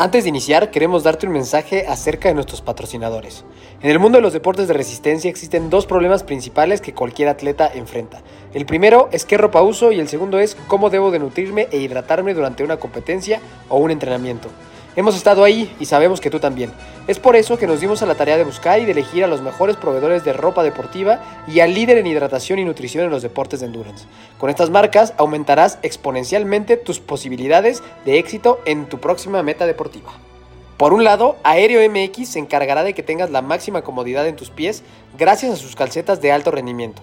Antes de iniciar, queremos darte un mensaje acerca de nuestros patrocinadores. En el mundo de los deportes de resistencia existen dos problemas principales que cualquier atleta enfrenta. El primero es qué ropa uso y el segundo es cómo debo de nutrirme e hidratarme durante una competencia o un entrenamiento. Hemos estado ahí y sabemos que tú también. Es por eso que nos dimos a la tarea de buscar y de elegir a los mejores proveedores de ropa deportiva y al líder en hidratación y nutrición en los deportes de endurance. Con estas marcas aumentarás exponencialmente tus posibilidades de éxito en tu próxima meta deportiva. Por un lado, Aéreo MX se encargará de que tengas la máxima comodidad en tus pies gracias a sus calcetas de alto rendimiento.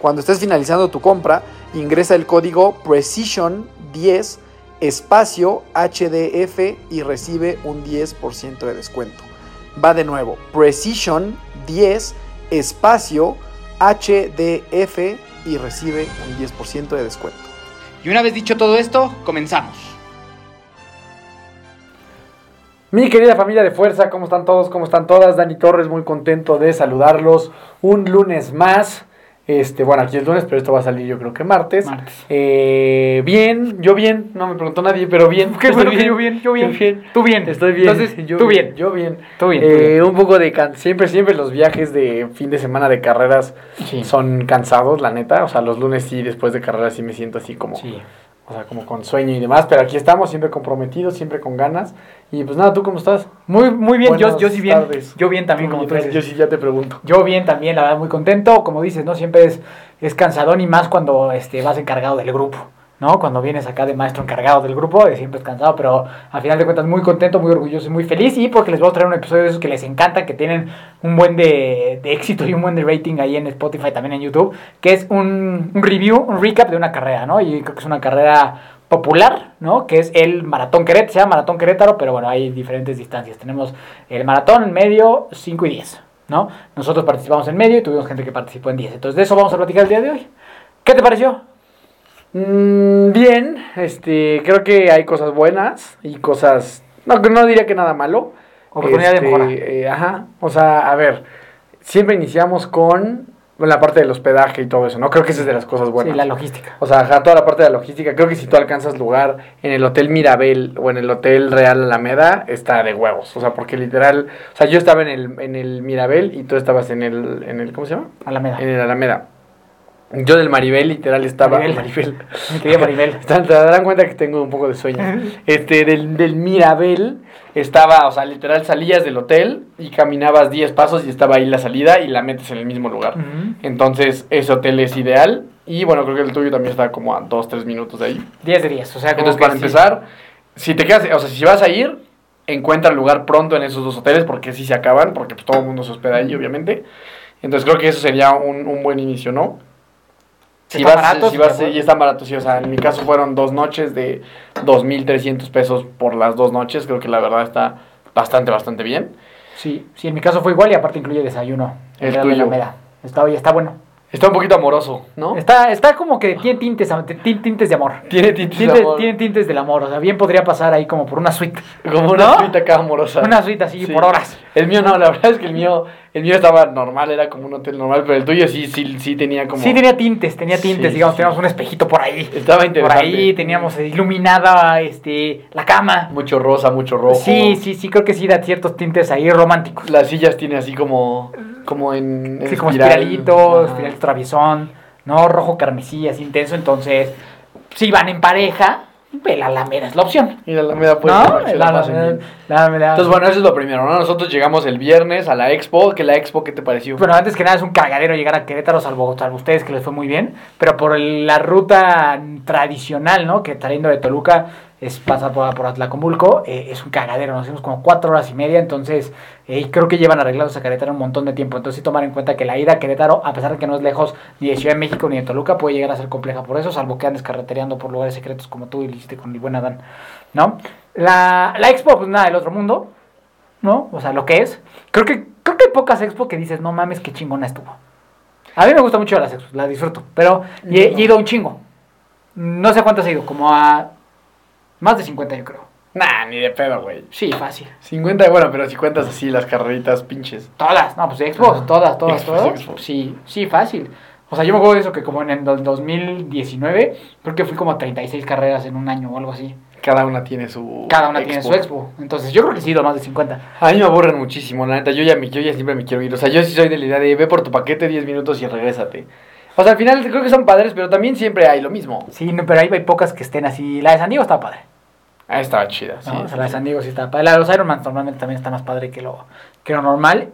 Cuando estés finalizando tu compra, ingresa el código Precision10 espacio HDF y recibe un 10% de descuento. Va de nuevo, Precision 10 espacio HDF y recibe un 10% de descuento. Y una vez dicho todo esto, comenzamos. Mi querida familia de fuerza, ¿cómo están todos? ¿Cómo están todas? Dani Torres, muy contento de saludarlos un lunes más. Este, bueno, aquí es lunes, pero esto va a salir yo creo que martes. Martes. Eh, bien, yo bien, no me preguntó nadie, pero bien. Qué bueno que yo bien, yo bien. Yo Tú bien. Estoy bien. Entonces, yo tú bien. Yo bien. Tú bien, Eh, tú bien. Un poco de can siempre, siempre los viajes de fin de semana de carreras Sí. son cansados, la neta. O sea, los lunes sí, después de carreras sí me siento así como, Sí. O sea, como con sueño y demás. Pero aquí estamos, siempre comprometidos, siempre con ganas. Y pues nada, ¿tú cómo estás? Muy, muy bien, yo, Buenas yo sí bien. tardes. Yo bien también, como tú dices. Yo sí ya te pregunto. Yo bien también, la verdad, muy contento. Como dices, ¿no? Siempre es, es cansadón y más cuando este, vas encargado del grupo, ¿no? Cuando vienes acá de maestro encargado del grupo, de siempre es cansado, pero al final de cuentas muy contento, muy orgulloso y muy feliz. Y porque les voy a traer un episodio de esos que les encanta, que tienen un buen de, éxito y un buen de rating ahí en Spotify, también en YouTube, que es un, review, un recap de una carrera, ¿no? Y creo que es una carrera popular, ¿no? Que es el Maratón Querétaro, se llama Maratón Querétaro, pero bueno, hay diferentes distancias. Tenemos el maratón medio, 5 y 10, ¿no? Nosotros participamos en medio y tuvimos gente que participó en 10. Entonces de eso vamos a platicar el día de hoy. ¿Qué te pareció? Mm, bien, este, creo que hay cosas buenas y cosas, no, no diría que nada malo. Oportunidad de Este, mejora. eh, ajá, o sea, a ver, siempre iniciamos con la parte del hospedaje y todo eso, ¿no? Creo que esa es de las cosas buenas. Sí, la logística. O sea, ajá, toda la parte de la logística. Creo que si tú alcanzas lugar en el Hotel Mirabel o en el Hotel Real Alameda, está de huevos. O sea, porque literal, o sea, yo estaba en el, en el Mirabel y tú estabas en el, en el, ¿cómo se llama? Alameda. En el Alameda. Yo del Maribel literal estaba... Maribel. Maribel. Querida Maribel. Te darán cuenta que tengo un poco de sueño. Este, del, del Mirabel estaba, o sea, literal salías del hotel y caminabas 10 pasos y estaba ahí la salida y la metes en el mismo lugar. Entonces, ese hotel es ideal. Y bueno, creo que el tuyo también está como a 2, 3 minutos de ahí. 10 de 10, o sea, como Entonces, para sí. empezar, si te quedas, o sea, si vas a ir, encuentra lugar pronto en esos dos hoteles porque sí se acaban, porque pues, todo el mundo se hospeda ahí, obviamente. Entonces, creo que eso sería un, un buen inicio, ¿no? Si vas, si vas, y están baratos, sí, o sea, en mi caso fueron dos noches de 2.300 pesos por las dos noches, creo que la verdad está bastante, bastante bien. Sí, sí, en mi caso fue igual y aparte incluye desayuno. El tuyo. Está, oye, está bueno. Está un poquito amoroso, ¿no? Está, está como que tiene tintes, tin- tintes de amor. Tiene tintes de amor. tiene tintes del amor, o sea, bien podría pasar ahí como por una suite. Como una ¿No? suite acá amorosa. Una suite así Sí. por horas. El mío no, la verdad es que el mío, el mío estaba normal, era como un hotel normal, pero el tuyo sí, sí, sí tenía como... Sí, tenía tintes, tenía tintes, Sí, digamos, sí. teníamos un espejito por ahí. Estaba Por interesante. ahí teníamos iluminada este, la cama. Mucho rosa, mucho rojo. Sí, sí, sí, creo que sí da ciertos tintes ahí románticos. Las sillas tiene así como, como en, en Sí, como espiral. espiralito, Ajá. espiralito traviesón, ¿no? Rojo carmesí, así intenso. Entonces, si van en pareja, la Alameda es la opción. Y la Alameda puede ¿No? que se La Alameda- bien. la Alameda- Entonces, bueno, eso es lo primero, ¿no? Nosotros llegamos el viernes a la expo, que la expo, ¿qué te pareció? Bueno, antes que nada es un cagadero llegar a Querétaro, salvo, salvo ustedes que les fue muy bien, pero por el- la ruta tradicional, ¿no? Que saliendo de Toluca es pasar por, por Atlacomulco, eh, es un cagadero, nos hicimos como cuatro horas y media, entonces eh, creo que llevan arreglados a Querétaro un montón de tiempo, entonces sí tomar en cuenta que la ida a Querétaro, a pesar de que no es lejos ni de Ciudad de México ni de Toluca, puede llegar a ser compleja por eso, salvo que andes carretereando por lugares secretos como tú y lo hiciste con el buen Adán, ¿no? La, la expo, pues nada del otro mundo, ¿no? O sea, lo que es. Creo que, creo que hay pocas expo que dices, no mames, qué chingona estuvo. A mí me gusta mucho las expo, las disfruto, pero he, he ido un chingo. No sé cuántas he ido, como a más de 50 yo creo. Nah, ni de pedo, güey. Sí, fácil. 50, bueno, pero si cuentas así las carreritas pinches. Todas, no, pues expos, todas, todas, todas. Sí, sí, fácil. O sea, yo me acuerdo de eso que como en el do- 2019, creo que fui como a 36 carreras en un año o algo así. Cada una tiene su Cada una tiene su expo. Entonces yo creo que sí he ido más de 50. A mí me aburren muchísimo, la neta. Yo ya, me- yo ya siempre me quiero ir. O sea, yo sí soy de la idea de ve por tu paquete 10 minutos y regrésate. O sea, al final creo que son padres, pero también siempre hay lo mismo. Sí, no, pero ahí hay pocas que estén así. La de San Diego está padre. Ah, estaba chida, sí. ¿no? o sea, la de San Diego sí está padre. La de los Ironman normalmente también está más padre que lo, que lo normal.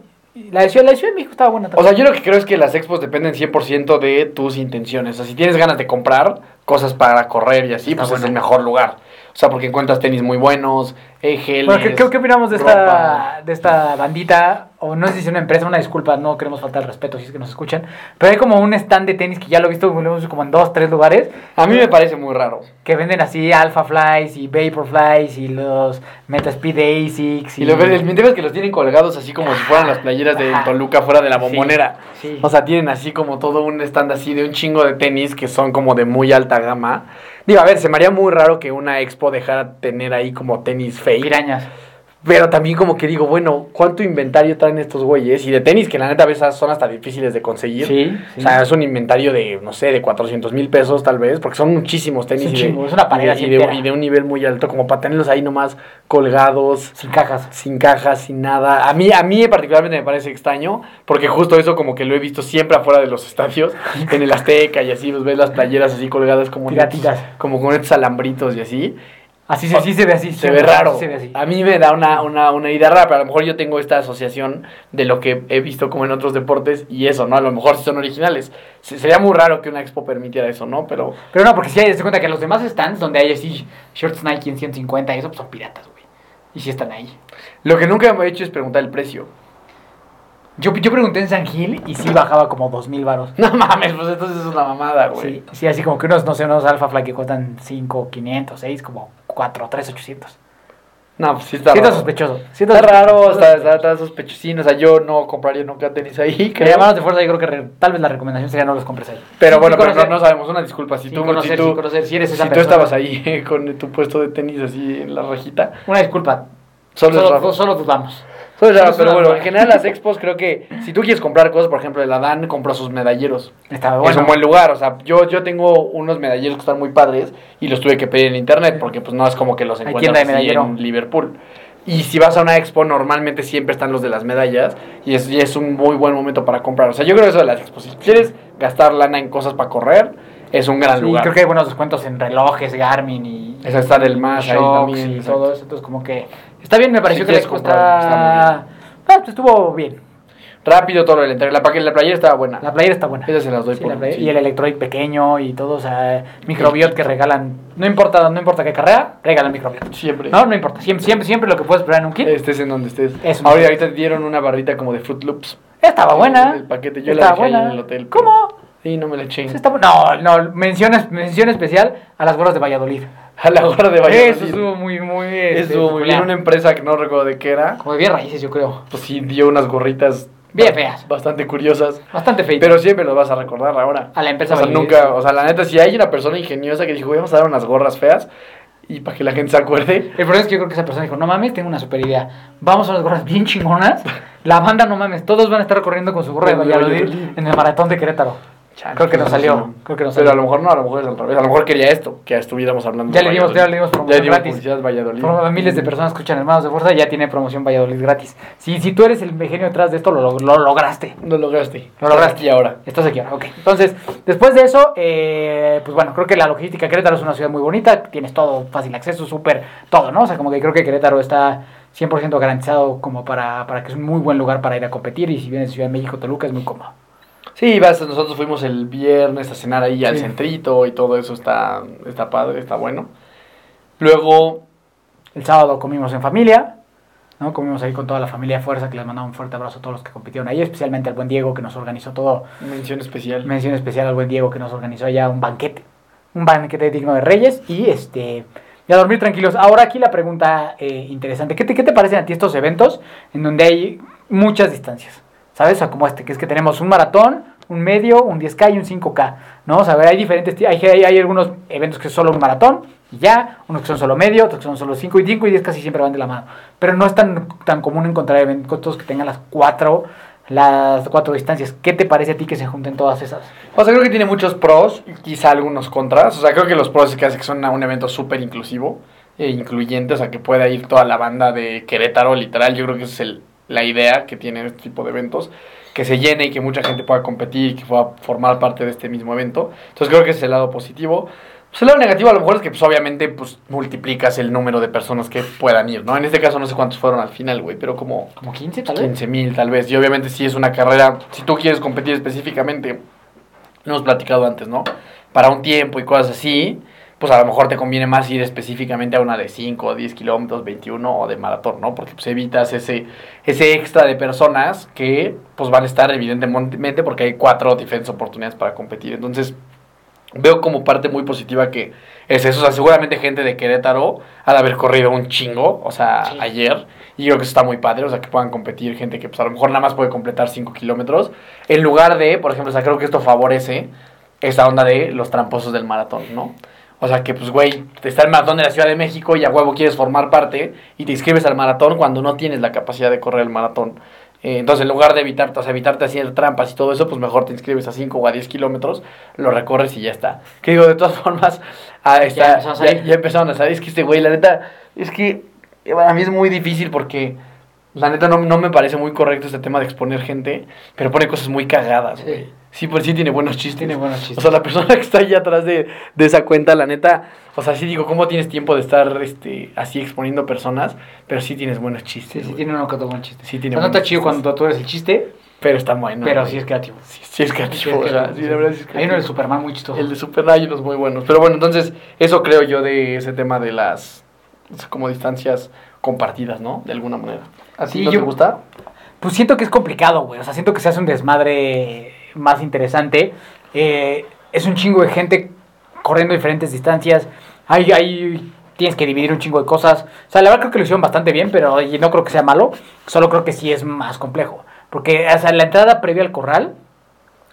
La de, Ciudad, la de Ciudad de México estaba buena O también. sea, yo lo que creo es que las expos dependen 100% de tus intenciones. O sea, si tienes ganas de comprar cosas para correr y así, Está pues es el mejor lugar. O sea, porque encuentras tenis muy buenos, eh, geles, Bueno, ¿qué, opinamos de ropa. esta, de esta bandita? O no sé si es una empresa, una disculpa, no queremos faltar el respeto si es que nos escuchan. Pero hay como un stand de tenis que ya lo he visto lo como en dos, tres lugares. A mí me parece muy raro. Que venden así Alpha Flies y Vapor Flies y los Metaspeed Asics. Y lo ves, el que los tienen colgados así como si fueran las playeras de. Toluca fuera de la bombonera. Sí. O sea, tienen así como todo un stand así de un chingo de tenis que son como de muy alta gama. Digo, a ver, se me haría muy raro que una expo dejara tener ahí como tenis fake. Pirañas. Pero también como que digo, bueno, ¿cuánto inventario traen estos güeyes? Y de tenis que la neta a veces son hasta difíciles de conseguir. Sí, O sea, es un inventario de, no sé, de 400 mil pesos tal vez, porque son muchísimos tenis. Es un y de- chingo, es una pared y de- y de, y de un nivel muy alto, como para tenerlos ahí nomás colgados Sin cajas. sin cajas, sin nada. A mí, a mí particularmente me parece extraño, porque justo eso como que lo he visto siempre afuera de los estadios, en el Azteca y así, pues ves las playeras así colgadas como, estos- como con estos alambritos y así. Así se, sí se ve así. se ve raro. Se ve así. A mí me da una, una, una idea rara, pero a lo mejor yo tengo esta asociación de lo que he visto como en otros deportes y eso, ¿no? A lo mejor sí son originales. Se- Sería muy raro que una expo permitiera eso, ¿no? Pero Pero no, porque si hay, se cuenta que los demás stands donde hay así shorts Nike en 150 y eso, pues son piratas, güey. Y sí están ahí. lo que nunca me he hecho es preguntar el precio. Yo, yo pregunté en San Gil y sí bajaba como 2000 varos. No mames, pues entonces es una mamada, güey. Sí, sí, así como que unos, no sé, unos Alpha Fly que cuestan 5, 500, 6, como 4, 3, 800. No, pues sí está Sí está raro. sospechoso. Sí Está raro, sospechoso. está, está, está sospechosín. O sea, yo no compraría nunca tenis ahí, creo. llamados de fuerza, yo creo que re- tal vez la recomendación sería no los compres ahí. Pero Sin bueno, pero no, no sabemos. Una disculpa. Si tú, conocer, si tú, conocer, si eres esa si tú persona. estabas ahí con tu puesto de tenis así en la rajita. Una disculpa. Solo, Solo, es solo dudamos. Solo es es pero bueno, en general las expos creo que si tú quieres comprar cosas, por ejemplo, el Adán compró sus medalleros. Está Es bueno. un buen lugar, o sea, yo, yo tengo unos medalleros que están muy padres y los tuve que pedir en internet porque pues no es como que los encuentras de medallero. en Liverpool. Y si vas a una expo, normalmente siempre están los de las medallas y es, y es un muy buen momento para comprar. O sea, yo creo que eso de las expos, si quieres gastar lana en cosas para correr, es un gran Sí, lugar. creo que hay buenos descuentos en relojes, Garmin y. Esa está del más ahí también, y todo eso. Entonces, como que. Está bien, me pareció Si que la está Ah, pues estuvo bien. Rápido todo el interior. La, la playera estaba buena. La playera está buena. Esas se las doy Sí, por la sí. Y el electroid pequeño y todo, o sea, microbiot que regalan. No importa, no importa qué carrera, regalan microbiot. Siempre. No, no importa. Siempre, siempre, siempre lo que puedes esperar en un kit. Estés en donde estés. Es un- Ahorita, dieron una barrita como de Fruit Loops. Estaba buena. El paquete, yo la dejé ahí en el hotel. ¿Cómo? Sí, no me la eché. Sí, está bu- No, no, mención, es- mención especial a las gorras de Valladolid. A la hora de Valladolid. Eso estuvo muy, muy. este, Estuvo muy bien. Una empresa que no recuerdo de qué era. Como de bien raíces, yo creo. Pues sí, dio unas gorritas. Bien feas. Bastante curiosas. Bastante feito. Pero siempre lo vas a recordar ahora. A la empresa O sea, nunca. O sea, la neta, si hay una persona ingeniosa que dijo, "Güey, vamos a dar unas gorras feas. Y para que la gente se acuerde. El problema es que yo creo que esa persona dijo, no mames, tengo una super idea. Vamos a unas gorras bien chingonas. La banda, no mames, todos van a estar corriendo con su gorra de Con de Valladolid Valladolid. en el maratón de Querétaro. Creo que no salió. Creo que no Pero salió. a lo mejor no, a lo mejor es al revés. A lo mejor quería esto, que estuviéramos hablando Ya de le dimos, ya le dimos promoción Ya gratis. Valladolid. Por- Miles de personas escuchan Hermanos de Fuerza y ya tiene promoción Valladolid gratis. Si, si tú eres el genio detrás de esto, lo, lo- lo lograste. Lo lograste. Lo lograste. Y ahora. Estás aquí ahora, ok. Entonces, después de eso, eh, pues bueno, creo que la logística Querétaro es una ciudad muy bonita, tienes todo fácil acceso, súper todo, ¿no? O sea, como que creo que Querétaro está 100% garantizado como para, para que es un muy buen lugar para ir a competir y si vienes de Ciudad de México, Toluca es muy cómodo. Sí, vas, nosotros fuimos el viernes a cenar ahí al Sí. centrito y todo eso está, está padre, está bueno. Luego, El sábado comimos en familia, ¿no? Comimos ahí con toda la familia de Fuerza, que les mandaba un fuerte abrazo a todos los que compitieron ahí, especialmente al buen Diego que nos organizó todo. mención especial. Mención especial al buen Diego que nos organizó allá un banquete. Un banquete digno de Reyes y este. Y a dormir tranquilos. Ahora aquí la pregunta eh, interesante. ¿Qué te, ¿Qué te parecen a ti estos eventos en donde hay muchas distancias? ¿Sabes? O como este, que es que tenemos un maratón, un medio, un 10K y un 5K. ¿No? O sea, hay diferentes. hay algunos eventos que son solo un maratón y ya, unos que son solo medio, otros que son solo 5 y 5 y 10 casi siempre van de la mano. Pero no es tan, tan común encontrar eventos que tengan las cuatro, las cuatro distancias. ¿Qué te parece a ti que se junten todas esas? O sea, creo que tiene muchos pros y quizá algunos contras. O sea, creo que los pros es que hace que son un evento súper inclusivo e incluyente. O sea, que pueda ir toda la banda de Querétaro, literal. Yo creo que esa es el- la idea que tiene este tipo de eventos. Que se llene y que mucha gente pueda competir y que pueda formar parte de este mismo evento. Entonces creo que ese es el lado positivo. Pues el lado negativo a lo mejor es que pues obviamente pues multiplicas el número de personas que puedan ir, ¿no? En este caso no sé cuántos fueron al final, güey, pero como Como 15 tal vez. 15 mil tal vez. Y obviamente si es una carrera, si tú quieres competir específicamente, lo hemos platicado antes, ¿no? Para un tiempo y cosas así, pues a lo mejor te conviene más ir específicamente a una de 5 o 10 kilómetros, 21 o de maratón, ¿no? Porque pues evitas ese, ese extra de personas que pues van a estar evidentemente porque hay cuatro diferentes oportunidades para competir. Entonces veo como parte muy positiva que es eso. O sea, seguramente gente de Querétaro de haber corrido un chingo, o sea, Sí. ayer. Y creo que eso está muy padre, o sea, que puedan competir gente que pues a lo mejor nada más puede completar 5 kilómetros. En lugar de, por ejemplo, o sea, creo que esto favorece esta onda de los tramposos del maratón, ¿no? O sea, que pues, güey, está el maratón de la Ciudad de México y a huevo quieres formar parte y te inscribes al maratón cuando no tienes la capacidad de correr el maratón. Eh, entonces, en lugar de evitarte, o sea, evitarte hacer trampas y todo eso, pues mejor te inscribes a 5 o a 10 kilómetros, lo recorres y ya está. Que digo, de todas formas, ah, está, a ya, ya empezaron a salir. Es que este güey, la neta, es que eh, para mí es muy difícil porque la neta no, no me parece muy correcto este tema de exponer gente, pero pone cosas muy cagadas, güey. Sí, pues sí tiene buenos chistes. Tiene buenos O chistes. sea, la persona que está ahí atrás de, de esa cuenta, la neta, o sea, sí digo, ¿cómo tienes tiempo de estar este, así exponiendo personas? Pero sí tienes buenos chistes. Sí, sí, tiene uno que otro buen chiste. Sí tiene O sea, no está chido cuando tú eres el chiste, Pero está bueno. pero sí es creativo. Sí, sí es Sí, creativo, es ¿verdad? creativo, Sí, la verdad sí es Hay uno de creativo. Superman muy chistoso. El de Super hay unos muy buenos. Pero bueno, entonces, eso creo yo de ese tema de las como distancias compartidas, ¿no? De alguna manera. ¿A ti Sí, no yo- te gusta? Pues siento que es complicado, güey. O sea, siento que se hace un desmadre más interesante. Eh, es un chingo de gente corriendo diferentes distancias. Hay, hay, tienes que dividir un chingo de cosas. O sea, la verdad creo que lo hicieron bastante bien, pero no creo que sea malo. Solo creo que sí es más complejo. Porque sea, la entrada previa al corral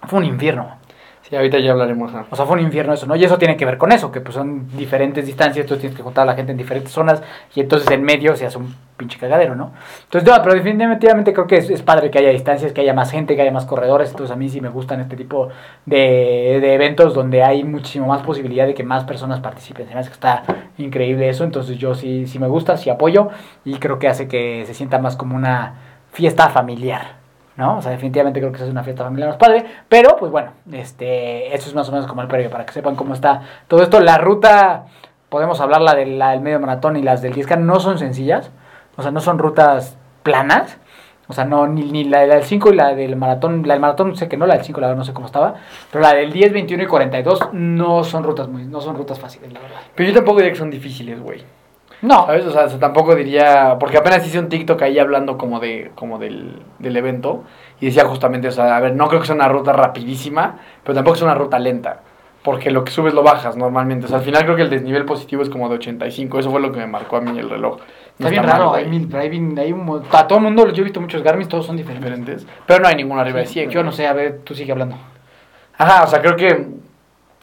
fue un infierno. Sí, ahorita ya hablaremos. O sea, fue un infierno eso, ¿no? Y eso tiene que ver con eso, que pues son diferentes distancias, tú tienes que juntar a la gente en diferentes zonas y entonces en medio se hace un pinche cagadero, ¿no? Entonces, no, pero definitivamente creo que es, es padre que haya distancias, que haya más gente, que haya más corredores, entonces a mí sí me gustan este tipo de, de eventos donde hay muchísimo más posibilidad de que más personas participen, se me hace que está increíble eso, entonces yo sí, sí me gusta, sí apoyo y creo que hace que se sienta más como una fiesta familiar. ¿No? O sea, definitivamente creo que es una fiesta familiar más padre, pero pues bueno, este, eso es más o menos como el previo, para que sepan cómo está todo esto. La ruta, podemos hablar la, de la del medio maratón y las del 10K, no son sencillas, o sea, no son rutas planas, o sea, no, ni, ni la del 5 y la del maratón, la del maratón sé que no, la del 5 la verdad no sé cómo estaba, pero la del 10, 21 y 42 no son rutas muy, no son rutas fáciles, la verdad. Pero yo tampoco diría que son difíciles, güey. No, ¿Sabes? O sea, tampoco diría. Porque apenas hice un TikTok ahí hablando como de como del, del evento. Y decía justamente, o sea, a ver, no creo que sea una ruta rapidísima, pero tampoco es una ruta lenta. Porque lo que subes lo bajas normalmente. O sea, al final creo que el desnivel positivo es como de 85. Eso fue lo que me marcó a mí el reloj. No está bien raro, hay, mil- hay, hay un, a todo el mundo, yo he visto muchos Garmin, todos son diferentes. diferentes. Pero no hay ninguno arriba de 100. Yo no sé, a ver, tú sigue hablando. Ajá, o sea, creo que.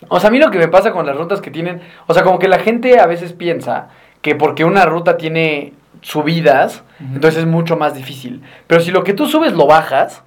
O sea, a mí lo que me pasa con las rutas que tienen. O sea, como que la gente a veces piensa que porque una ruta tiene subidas, entonces es mucho más difícil. Pero si lo que tú subes lo bajas,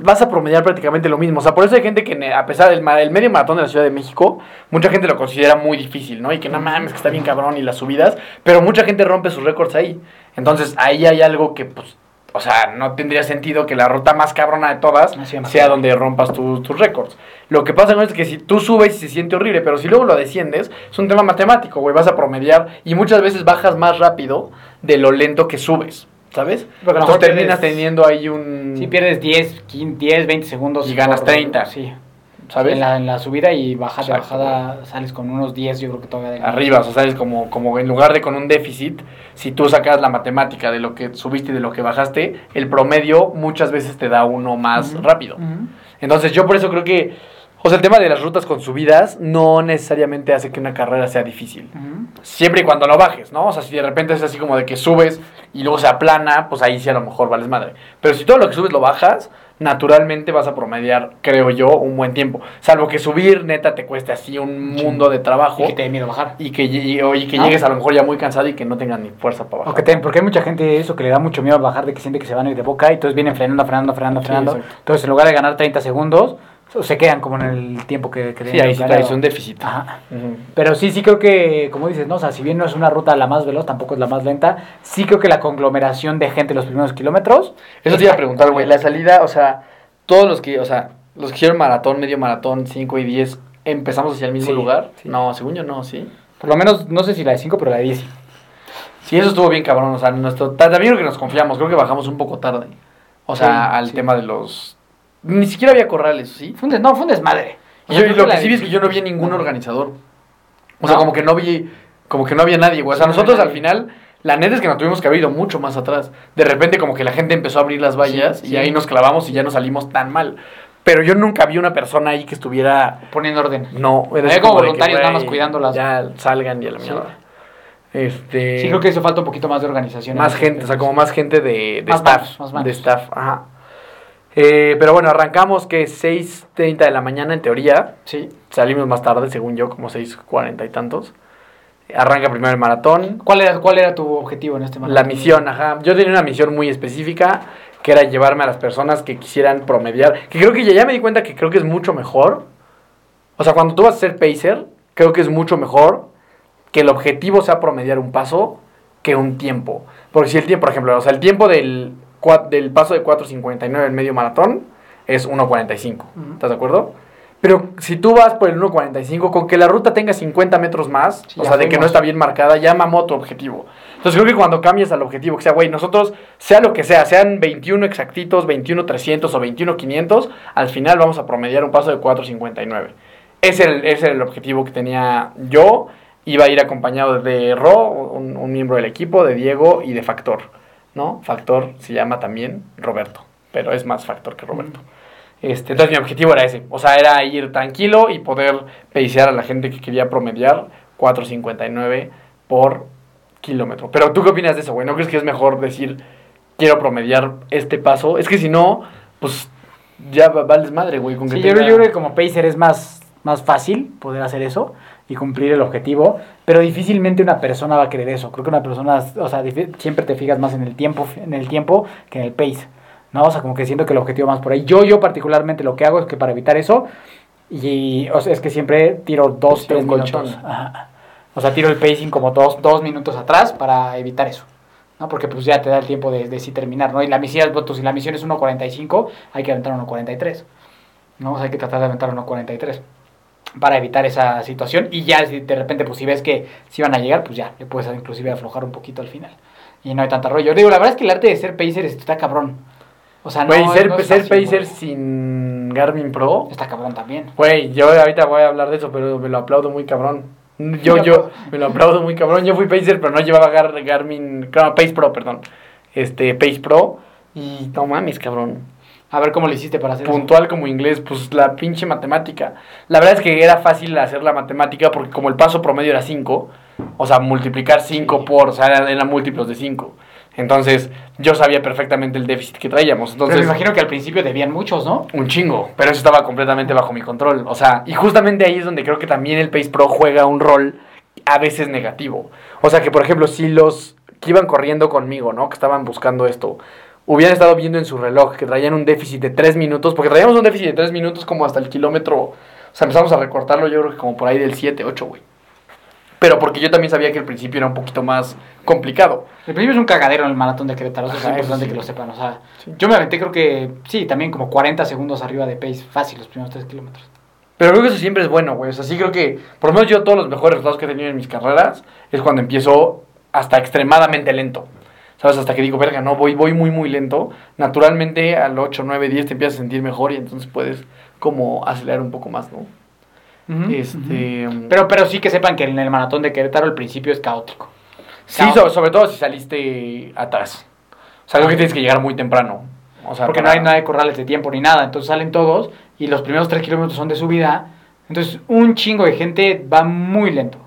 vas a promediar prácticamente lo mismo. O sea, por eso hay gente que, a pesar del el medio maratón de la Ciudad de México, mucha gente lo considera muy difícil, ¿no? Y que no mames, que está bien cabrón y las subidas. Pero mucha gente rompe sus récords ahí. Entonces ahí hay algo que, pues. O sea, no tendría sentido que la ruta más cabrona de todas No sea donde rompas tu- tus récords. Lo que pasa es que si tú subes y se siente horrible, pero si luego lo desciendes, es un tema matemático, güey, vas a promediar y muchas veces bajas más rápido de lo lento que subes, ¿sabes? Porque Entonces terminas pierdes- teniendo ahí un... Si pierdes 10, 15, 10, 20 segundos. Y ganas por- 30. Sí. ¿Sabes? En la, en la subida y baja de Exacto, bajada sales con unos 10, yo creo que todavía. de- Arriba, o sea, sabes, como, como en lugar de con un déficit, si tú sacas la matemática de lo que subiste y de lo que bajaste, el promedio muchas veces te da uno más rápido. Entonces yo por eso creo que, o sea, el tema de las rutas con subidas no necesariamente hace que una carrera sea difícil. Siempre y cuando lo bajes, ¿no? O sea, si de repente es así como de que subes y luego se aplana, pues ahí sí a lo mejor vales madre. Pero si todo lo que subes lo bajas, naturalmente vas a promediar, creo yo, un buen tiempo. Salvo que subir, neta, te cueste así un Sí. mundo de trabajo. Y que te dé miedo bajar. Y que, y- o- y que llegues a lo mejor ya muy cansado y que no tengas ni fuerza para bajar. O que te- porque hay mucha gente eso que le da mucho miedo bajar de que siente que se van a ir de boca y entonces vienen frenando, frenando, frenando, Sí, frenando. exacto. entonces en lugar de ganar 30 segundos, se quedan como en el tiempo que, que Sí, ahí sí traes un déficit. Ajá. Pero sí, sí creo que, como dices, ¿no? O sea, si bien no es una ruta la más veloz, tampoco es la más lenta, sí creo que la conglomeración de gente los primeros kilómetros. Eso te iba a preguntar, güey. La salida, o sea, todos los que, o sea, los que hicieron maratón, medio maratón, 5 y 10, ¿empezamos hacia el mismo Sí, lugar? sí. No, según yo no, sí. Por lo menos, no sé si la de 5, pero la de 10 sí. Sí, eso estuvo bien cabrón. O sea, nuestro, ta- también creo que nos confiamos. Creo que bajamos un poco tarde. O sea, Sí, al sí. tema de los. Ni siquiera había corrales, ¿sí? Fue un no, fue un desmadre. Y, yo- y lo que sí vi es que yo no vi ningún organizador. O sea, No. como que no vi. Como que no había nadie, güey. O sea, nosotros al final. La neta es que nos tuvimos que haber ido mucho más atrás. De repente, como que la gente empezó a abrir las vallas Sí, y sí. ahí nos clavamos y ya no salimos tan mal. Pero yo nunca vi una persona ahí que estuviera. Poniendo orden. No, era Había como voluntarios nada más cuidando las- Ya salgan y a la Sí. mierda. Este. Sí, creo que eso falta un poquito más de organización. Más gente, o sea, como más gente de, de Más staff. manos, más manos. De staff, ajá. Eh, pero bueno, arrancamos que 6.30 de la mañana en teoría. Sí. Salimos más tarde, según yo, como 6.40 y tantos. Arranca primero el maratón. ¿Cuál era, ¿Cuál era tu objetivo en este maratón? La misión, ajá. Yo tenía una misión muy específica, que era llevarme a las personas que quisieran promediar. Que creo que ya, ya me di cuenta que creo que es mucho mejor. O sea, cuando tú vas a ser pacer, creo que es mucho mejor que el objetivo sea promediar un paso que un tiempo. Porque si el tiempo, por ejemplo, o sea, el tiempo del, del paso de 4.59 en medio maratón, es 1.45. ¿Estás de acuerdo? Pero si tú vas por el 1.45, con que la ruta tenga 50 metros más, Sí, o sea, de que no está bien marcada, ya mamó tu objetivo. Entonces creo que cuando cambias al objetivo, que sea, güey, nosotros, sea lo que sea, sean 21 exactitos, 21 300 o 21 500, al final vamos a promediar un paso de 4.59. Ese era el, ese era el objetivo que tenía yo. Iba a ir acompañado de Ro, un, un miembro del equipo, de Diego y de Factor. ¿No? Factor se llama también Roberto, pero es más Factor que Roberto. Este, entonces mi objetivo era ese, o sea, era ir tranquilo y poder pacear a la gente que quería promediar 4.59 por kilómetro. Pero tú qué opinas de eso, güey? ¿No crees que es mejor decir quiero promediar este paso? Es que si no, pues ya va- vales madre, güey. Con que Sí, yo, tenga- yo creo que como pacer es más, más fácil poder hacer eso y cumplir el objetivo, pero difícilmente una persona va a querer eso. Creo que una persona, o sea, siempre te fijas más en el tiempo, en el tiempo que en el pace, ¿no? O sea, como que siento que el objetivo más por ahí. Yo, yo particularmente lo que hago es que para evitar eso, y o sea, es que siempre tiro dos, tres minutos. Ajá. O sea, tiro el pacing como dos, dos minutos atrás para evitar eso. ¿no? Porque pues ya te da el tiempo de, de sí terminar, ¿no? Y la misión, pues, si la misión es 1.45, hay que aventar 1.43. ¿no? O sea, hay que tratar de aventar 1.43 para evitar esa situación y ya si de repente pues si ves que si van a llegar pues ya le puedes inclusive aflojar un poquito al final y no hay tanta rollo. Digo, la verdad es que el arte de ser pacer está cabrón. O sea, no, ser, no es ser fácil, pacer güey. sin Garmin Pro. está cabrón también. Güey, yo ahorita voy a hablar de eso, pero me lo aplaudo muy cabrón. Yo, Yo- yo, me lo aplaudo muy cabrón. Yo fui Pacer, pero no llevaba Gar- Garmin, claro, Pace Pro, perdón. Este, Pace Pro. Y no mames, cabrón. A ver cómo le hiciste para hacer eso. Puntual como inglés, pues la pinche matemática. La verdad es que era fácil hacer la matemática porque como el paso promedio era 5, o sea, multiplicar 5 Sí. por, o sea, eran, eran múltiplos de 5. Entonces, yo sabía perfectamente el déficit que traíamos. Pero Entonces, me imagino que al principio debían muchos, ¿no? un chingo, pero eso estaba completamente bajo mi control. O sea, y justamente ahí es donde creo que también el Pace Pro juega un rol a veces negativo. O sea, que por ejemplo, si los que iban corriendo conmigo, ¿no? Que estaban buscando esto, hubieran estado viendo en su reloj que traían un déficit de 3 minutos, porque traíamos un déficit de 3 minutos como hasta el kilómetro, o sea, empezamos a recortarlo yo creo que como por ahí del 7, 8, güey. Pero porque yo también sabía que el principio era un poquito más complicado. El principio es un cagadero en el maratón de Querétaro, eso es Ajá, importante sí. que lo sepan. O sea, Sí. yo me aventé creo que, sí, también como 40 segundos arriba de pace, fácil, los primeros 3 kilómetros. Pero creo que eso siempre es bueno, güey. O sea, sí creo que, por lo menos yo todos los mejores resultados que he tenido en mis carreras es cuando empiezo hasta extremadamente lento. ¿Sabes? Hasta que digo, verga, no, voy, voy muy, muy lento. Naturalmente al 8, 9, 10 te empiezas a sentir mejor y entonces puedes como acelerar un poco más, ¿no? Este... Pero, pero sí que sepan que en el maratón de Querétaro el principio es caótico. sí, sobre, sobre todo si saliste atrás. O sea, creo que tienes que llegar muy temprano. O sea, Porque no hay, no hay corrales de tiempo ni nada. Entonces salen todos y los primeros 3 kilómetros son de subida. Entonces un chingo de gente va muy lento.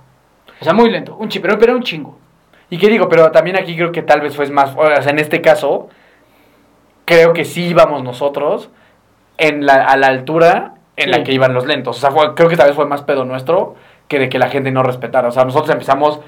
O sea, muy lento. Un chi- pero, pero un chingo. ¿Y qué digo? Pero también aquí creo que tal vez fue más, o sea, en este caso, creo que sí íbamos nosotros en la, a la altura en la que iban los lentos. O sea, fue- creo que tal vez fue más pedo nuestro que de que la gente no respetara. O sea, nosotros empezamos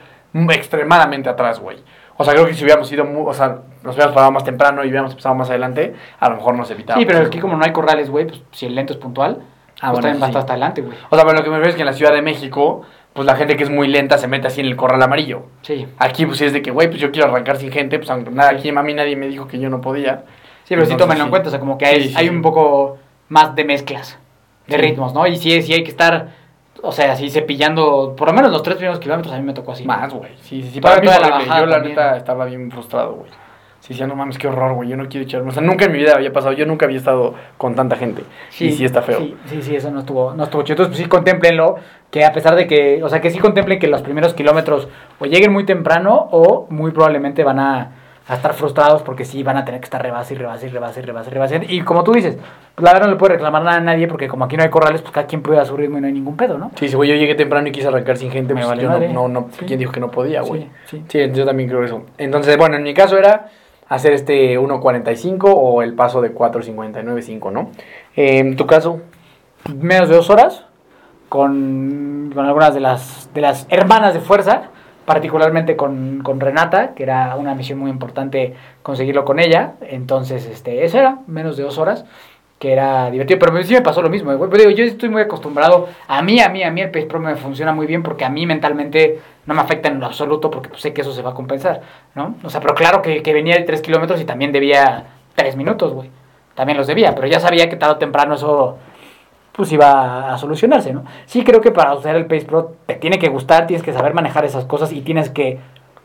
extremadamente atrás, güey. O sea, creo que si hubiéramos ido, mu- o sea, nos hubiéramos parado más temprano y hubiéramos empezado más adelante, a lo mejor nos evitábamos. Sí, pero aquí como no hay corrales, güey, pues si el lento es puntual, Ah, pues bueno, también va sí. hasta, hasta adelante, güey. O sea, pero lo que me refiero es que en la Ciudad de México, pues la gente que es muy lenta se mete así en el corral amarillo. Sí. Aquí, pues, es de que, güey, pues yo quiero arrancar sin gente, pues aunque nada, aquí a mí nadie me dijo que yo no podía. Sí, pero sí tómenlo en sí. cuenta, o sea, como que hay, Sí, hay un poco más de mezclas, de ritmos, ¿no? Y sí, sí hay que estar, o sea, así cepillando, por lo menos los tres primeros kilómetros a mí me tocó así. Más, güey. Sí, sí, sí. Toda- Para mí toda fue la horrible. bajada Yo, la neta, estaba bien frustrado, güey. Sí, decía, no mames, qué horror, güey. Yo no quiero echarme. O sea, nunca en mi vida había pasado. Yo nunca había estado con tanta gente. y sí está feo. Sí, sí, sí, eso no estuvo, no estuvo chido. Entonces, pues sí, contemplenlo, que a pesar de que, o sea, que sí contemplen que los primeros kilómetros o lleguen muy temprano o muy probablemente van a, a estar frustrados porque sí van a tener que estar rebase y rebase y rebase y rebase y rebase. Y como tú dices, pues la verdad no le puede reclamar nada a nadie porque como aquí no hay corrales, pues cada quien puede a su ritmo y no hay ningún pedo, ¿no? Sí, sí, güey. Yo llegué temprano y quise arrancar sin gente. Me Pues vale yo madre. no, no, no. Sí. ¿Quién dijo que no podía, güey? Sí, sí. Sí, yo también creo eso. Entonces, bueno, en mi caso era hacer este 1.45 o el paso de 4.59.5, ¿no? En tu caso, menos de dos horas con, con algunas de las, de las hermanas de fuerza, particularmente con, con Renata, que era una misión muy importante conseguirlo con ella. Entonces, este, eso era, menos de dos horas, que era divertido. Pero sí me pasó lo mismo. yo estoy muy acostumbrado, a mí, a mí, a mí el Pace Pro me funciona muy bien porque a mí mentalmente no me afecta en lo absoluto porque pues, sé que eso se va a compensar, ¿no? O sea, pero claro que, que venía de tres kilómetros y también debía tres minutos, güey. también los debía, pero ya sabía que tarde o temprano eso pues iba a solucionarse, ¿no? Sí creo que para usar el Pace Pro te tiene que gustar, tienes que saber manejar esas cosas y tienes que,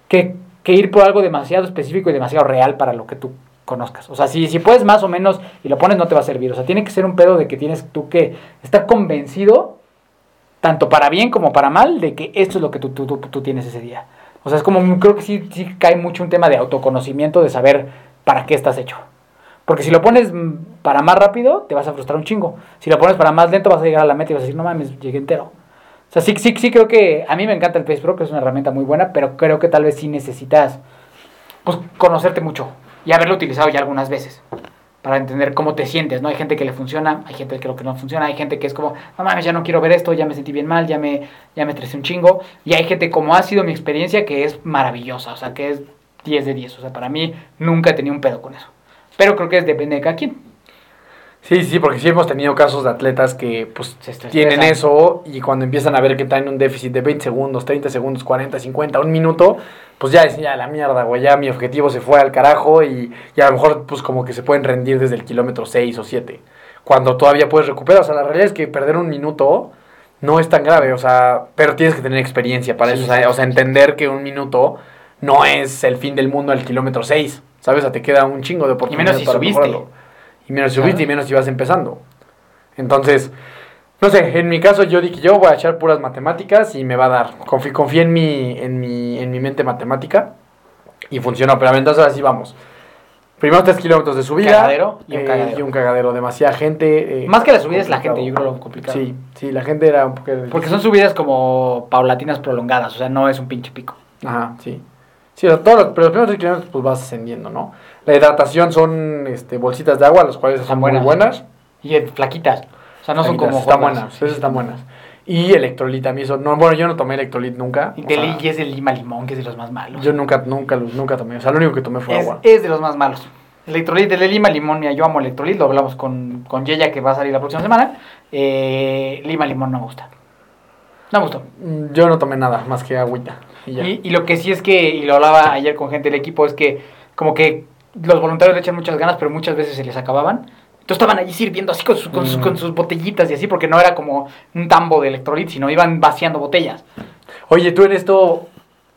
que, que ir por algo demasiado específico y demasiado real para lo que tú conozcas. O sea, si, si puedes más o menos y lo pones no te va a servir. O sea, tiene que ser un pedo de que tienes tú que estar convencido, tanto para bien como para mal, de que esto es lo que tú, tú, tú, tienes ese día. O sea, es como, creo que sí, sí cae mucho un tema de autoconocimiento, de saber para qué estás hecho. Porque si lo pones para más rápido, te vas a frustrar un chingo. Si lo pones para más lento, vas a llegar a la meta y vas a decir, no mames, llegué entero. O sea, sí, sí, sí creo que a mí me encanta el Pace que es una herramienta muy buena, pero creo que tal vez sí necesitas pues, conocerte mucho y haberlo utilizado ya algunas veces para entender cómo te sientes, ¿no? Hay gente que le funciona, hay gente que lo que no funciona, hay gente que es como, no mames, ya no quiero ver esto, ya me sentí bien mal, ya me, ya me estresé un chingo, y hay gente como ha sido mi experiencia que es maravillosa, o sea, que es 10 de 10, o sea, para mí nunca he tenido un pedo con eso. Pero creo que es depende de cada quien. Sí, sí, porque sí hemos tenido casos de atletas que pues tienen eso y cuando empiezan a ver que traen un déficit de 20 segundos, 30 segundos, 40, 50, un minuto, pues ya decían, ya la mierda, güey, ya mi objetivo se fue al carajo y, y a lo mejor pues como que se pueden rendir desde el kilómetro 6 o 7, cuando todavía puedes recuperar. O sea, la realidad es que perder un minuto no es tan grave, o sea, pero tienes que tener experiencia para Sí, eso, o sea, o sea, entender que un minuto no es el fin del mundo al kilómetro 6, ¿sabes? O sea, te queda un chingo de oportunidades si para subiste. mejorarlo. Y menos subiste Claro. y menos si vas empezando. Entonces, no sé, en mi caso yo dije, yo voy a echar puras matemáticas y me va a dar. Confí, confía en mi, en, mi, en mi mente matemática y funcionó. Pero entonces así vamos. Primero 3 kilómetros de subida. Cagadero y un eh, cagadero. y un cagadero. Demasiada gente. eh, Más que la subida es la gente, yo creo lo complicado. Sí, sí, la gente era un poco... Porque son subidas como paulatinas prolongadas, o sea, no es un pinche pico. Ajá, sí. Sí, o sea, todos los, pero los primeros 3 kilómetros pues vas ascendiendo, ¿no? La hidratación son este, bolsitas de agua, las cuales son Están muy buenas. Y eh, flaquitas. O sea, no son como. Están buenas, esas están buenas. Y electrolit, a mí eso... No, bueno, yo no tomé electrolit nunca. Y o de sea, ley es el lima limón, que es de los más malos. yo nunca, nunca, nunca tomé. O sea, lo único que tomé fue es, agua. es de los más malos. Electrolit, el de lima limón, mira, yo amo electrolit, lo hablamos con, con Yeya que va a salir la próxima semana. Eh, lima limón no me gusta. No me gustó. Mm, Yo no tomé nada más que agüita. Y ya. Y, y lo que sí es que, y lo hablaba ayer con gente del equipo, es que como que los voluntarios le echan muchas ganas, pero muchas veces se les acababan. Entonces estaban allí sirviendo así con, sus- con, sus- Mm. con sus botellitas y así, porque no era como un tambo de electrolit, sino iban vaciando botellas. Oye, tú en esto,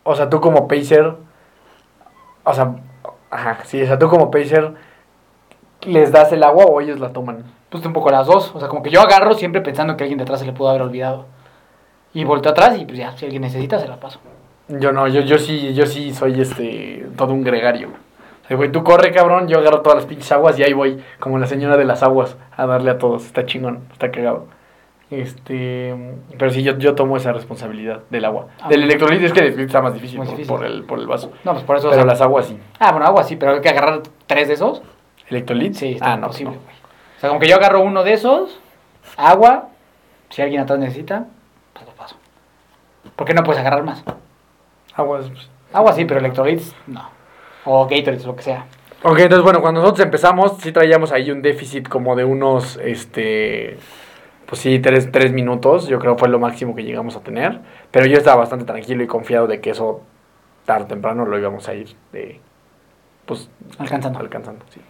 o sea, tú como pacer, o sea, ajá, sí, o sea, tú como pacer, ¿les das el agua o ellos la toman? Pues un poco las dos. O sea, como que yo agarro siempre pensando que alguien detrás se le pudo haber olvidado. Y volteo atrás y pues ya, si alguien necesita, se la paso. Yo no, yo, yo sí, yo sí soy este, todo un gregario. Güey, tú corre, cabrón, yo agarro todas las pinches aguas y ahí voy, como la señora de las aguas, a darle a todos. Está chingón, está cagado. Este, pero sí, yo, yo tomo esa responsabilidad del agua. Ah, del bueno. electrolit es que el está más difícil, por, difícil. por el, por el vaso. No, pues por eso. o Pero sea- las aguas sí. Ah, bueno, agua sí, pero hay que agarrar tres de esos. ¿Electrolit? Sí, está ah, no, imposible, no. güey. O sea, como que yo agarro uno de esos, agua, si alguien atrás necesita, pues lo paso. ¿Por qué no puedes agarrar más? Aguas, pues. Agua sí, pero electrolits no. O Gatorade, lo que sea. Ok, entonces bueno, cuando nosotros empezamos, sí traíamos ahí un déficit como de unos, este, pues sí, tres, tres minutos, yo creo fue lo máximo que llegamos a tener, pero yo estaba bastante tranquilo y confiado de que eso tarde o temprano lo íbamos a ir de, pues, Alcanzando. alcanzando, sí.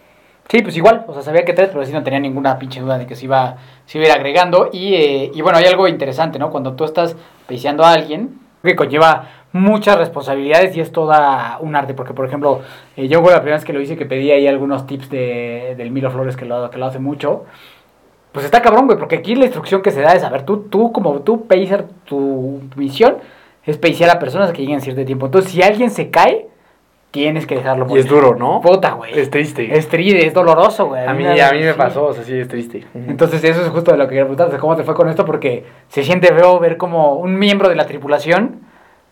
Sí, pues igual, o sea, sabía que tres, pero sí no tenía ninguna pinche duda de que se iba, se iba a ir agregando. Y, eh, y bueno, hay algo interesante, ¿no? Cuando tú estás peiciando a alguien, que conlleva muchas responsabilidades y es toda un arte. Porque, por ejemplo, eh, yo la primera vez que lo hice que pedí ahí algunos tips de, del Milo Flores que lo, que lo hace mucho. Pues está cabrón, güey, porque aquí la instrucción que se da es, a ver, tú, tú como tú, pacer, tu misión es pacear a personas que lleguen en cierto tiempo. Entonces, si alguien se cae, tienes que dejarlo Y es duro, ¿no? Puta, güey. Es triste. Es triste, es doloroso, güey. a mí, a mí me pasó, o sea, sí, es triste. Entonces, eso es justo de lo que quería preguntarte. ¿Cómo te fue con esto? Porque se siente feo ver como un miembro de la tripulación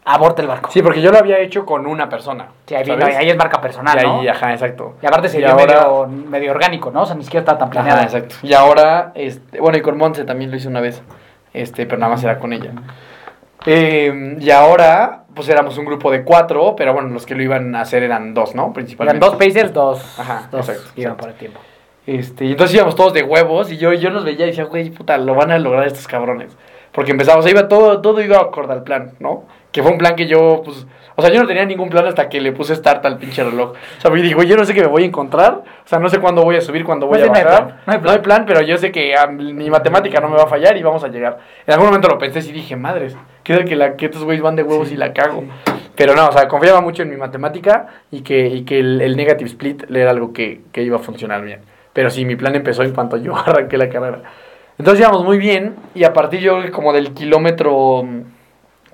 aborta el barco. Sí, porque yo lo había hecho con una persona. Sí, ahí, es marca personal, Y ¿no? ajá, exacto. Y aparte se Y vio ahora- medio, medio orgánico, ¿no? O sea, ni siquiera está tan planeada. Ajá, exacto. Y ahora, este, bueno, y con Monse también lo hice una vez, este, pero nada más era con ella. Eh, y ahora, pues éramos un grupo de cuatro, pero bueno, los que lo iban a hacer eran dos, ¿no? Eran Principalmente. dos pacers, dos, Ajá, dos exacto, iban exacto. por el tiempo. Este, y entonces íbamos todos de huevos y yo, yo los veía y decía, güey, puta, lo van a lograr estos cabrones. Porque o sea, iba todo, todo iba acorde al plan, ¿no? Que fue un plan que yo, pues, o sea, yo no tenía ningún plan hasta que le puse start al pinche reloj. O sea, me digo, yo no sé qué me voy a encontrar, o sea, no sé cuándo voy a subir, cuándo voy No a sé, no hay bajar. plan, no hay plan. plan, pero yo sé que mi matemática no me va a fallar y vamos a llegar. En algún momento lo pensé y dije, madres, ¿qué tal que, la, que estos güeyes van de huevos y la cago? Pero no, o sea, confiaba mucho en mi matemática y que, y que el, el negative split era algo que, que iba a funcionar bien. Pero sí, mi plan empezó en cuanto yo arranqué la carrera. Entonces íbamos muy bien y a partir yo como del kilómetro...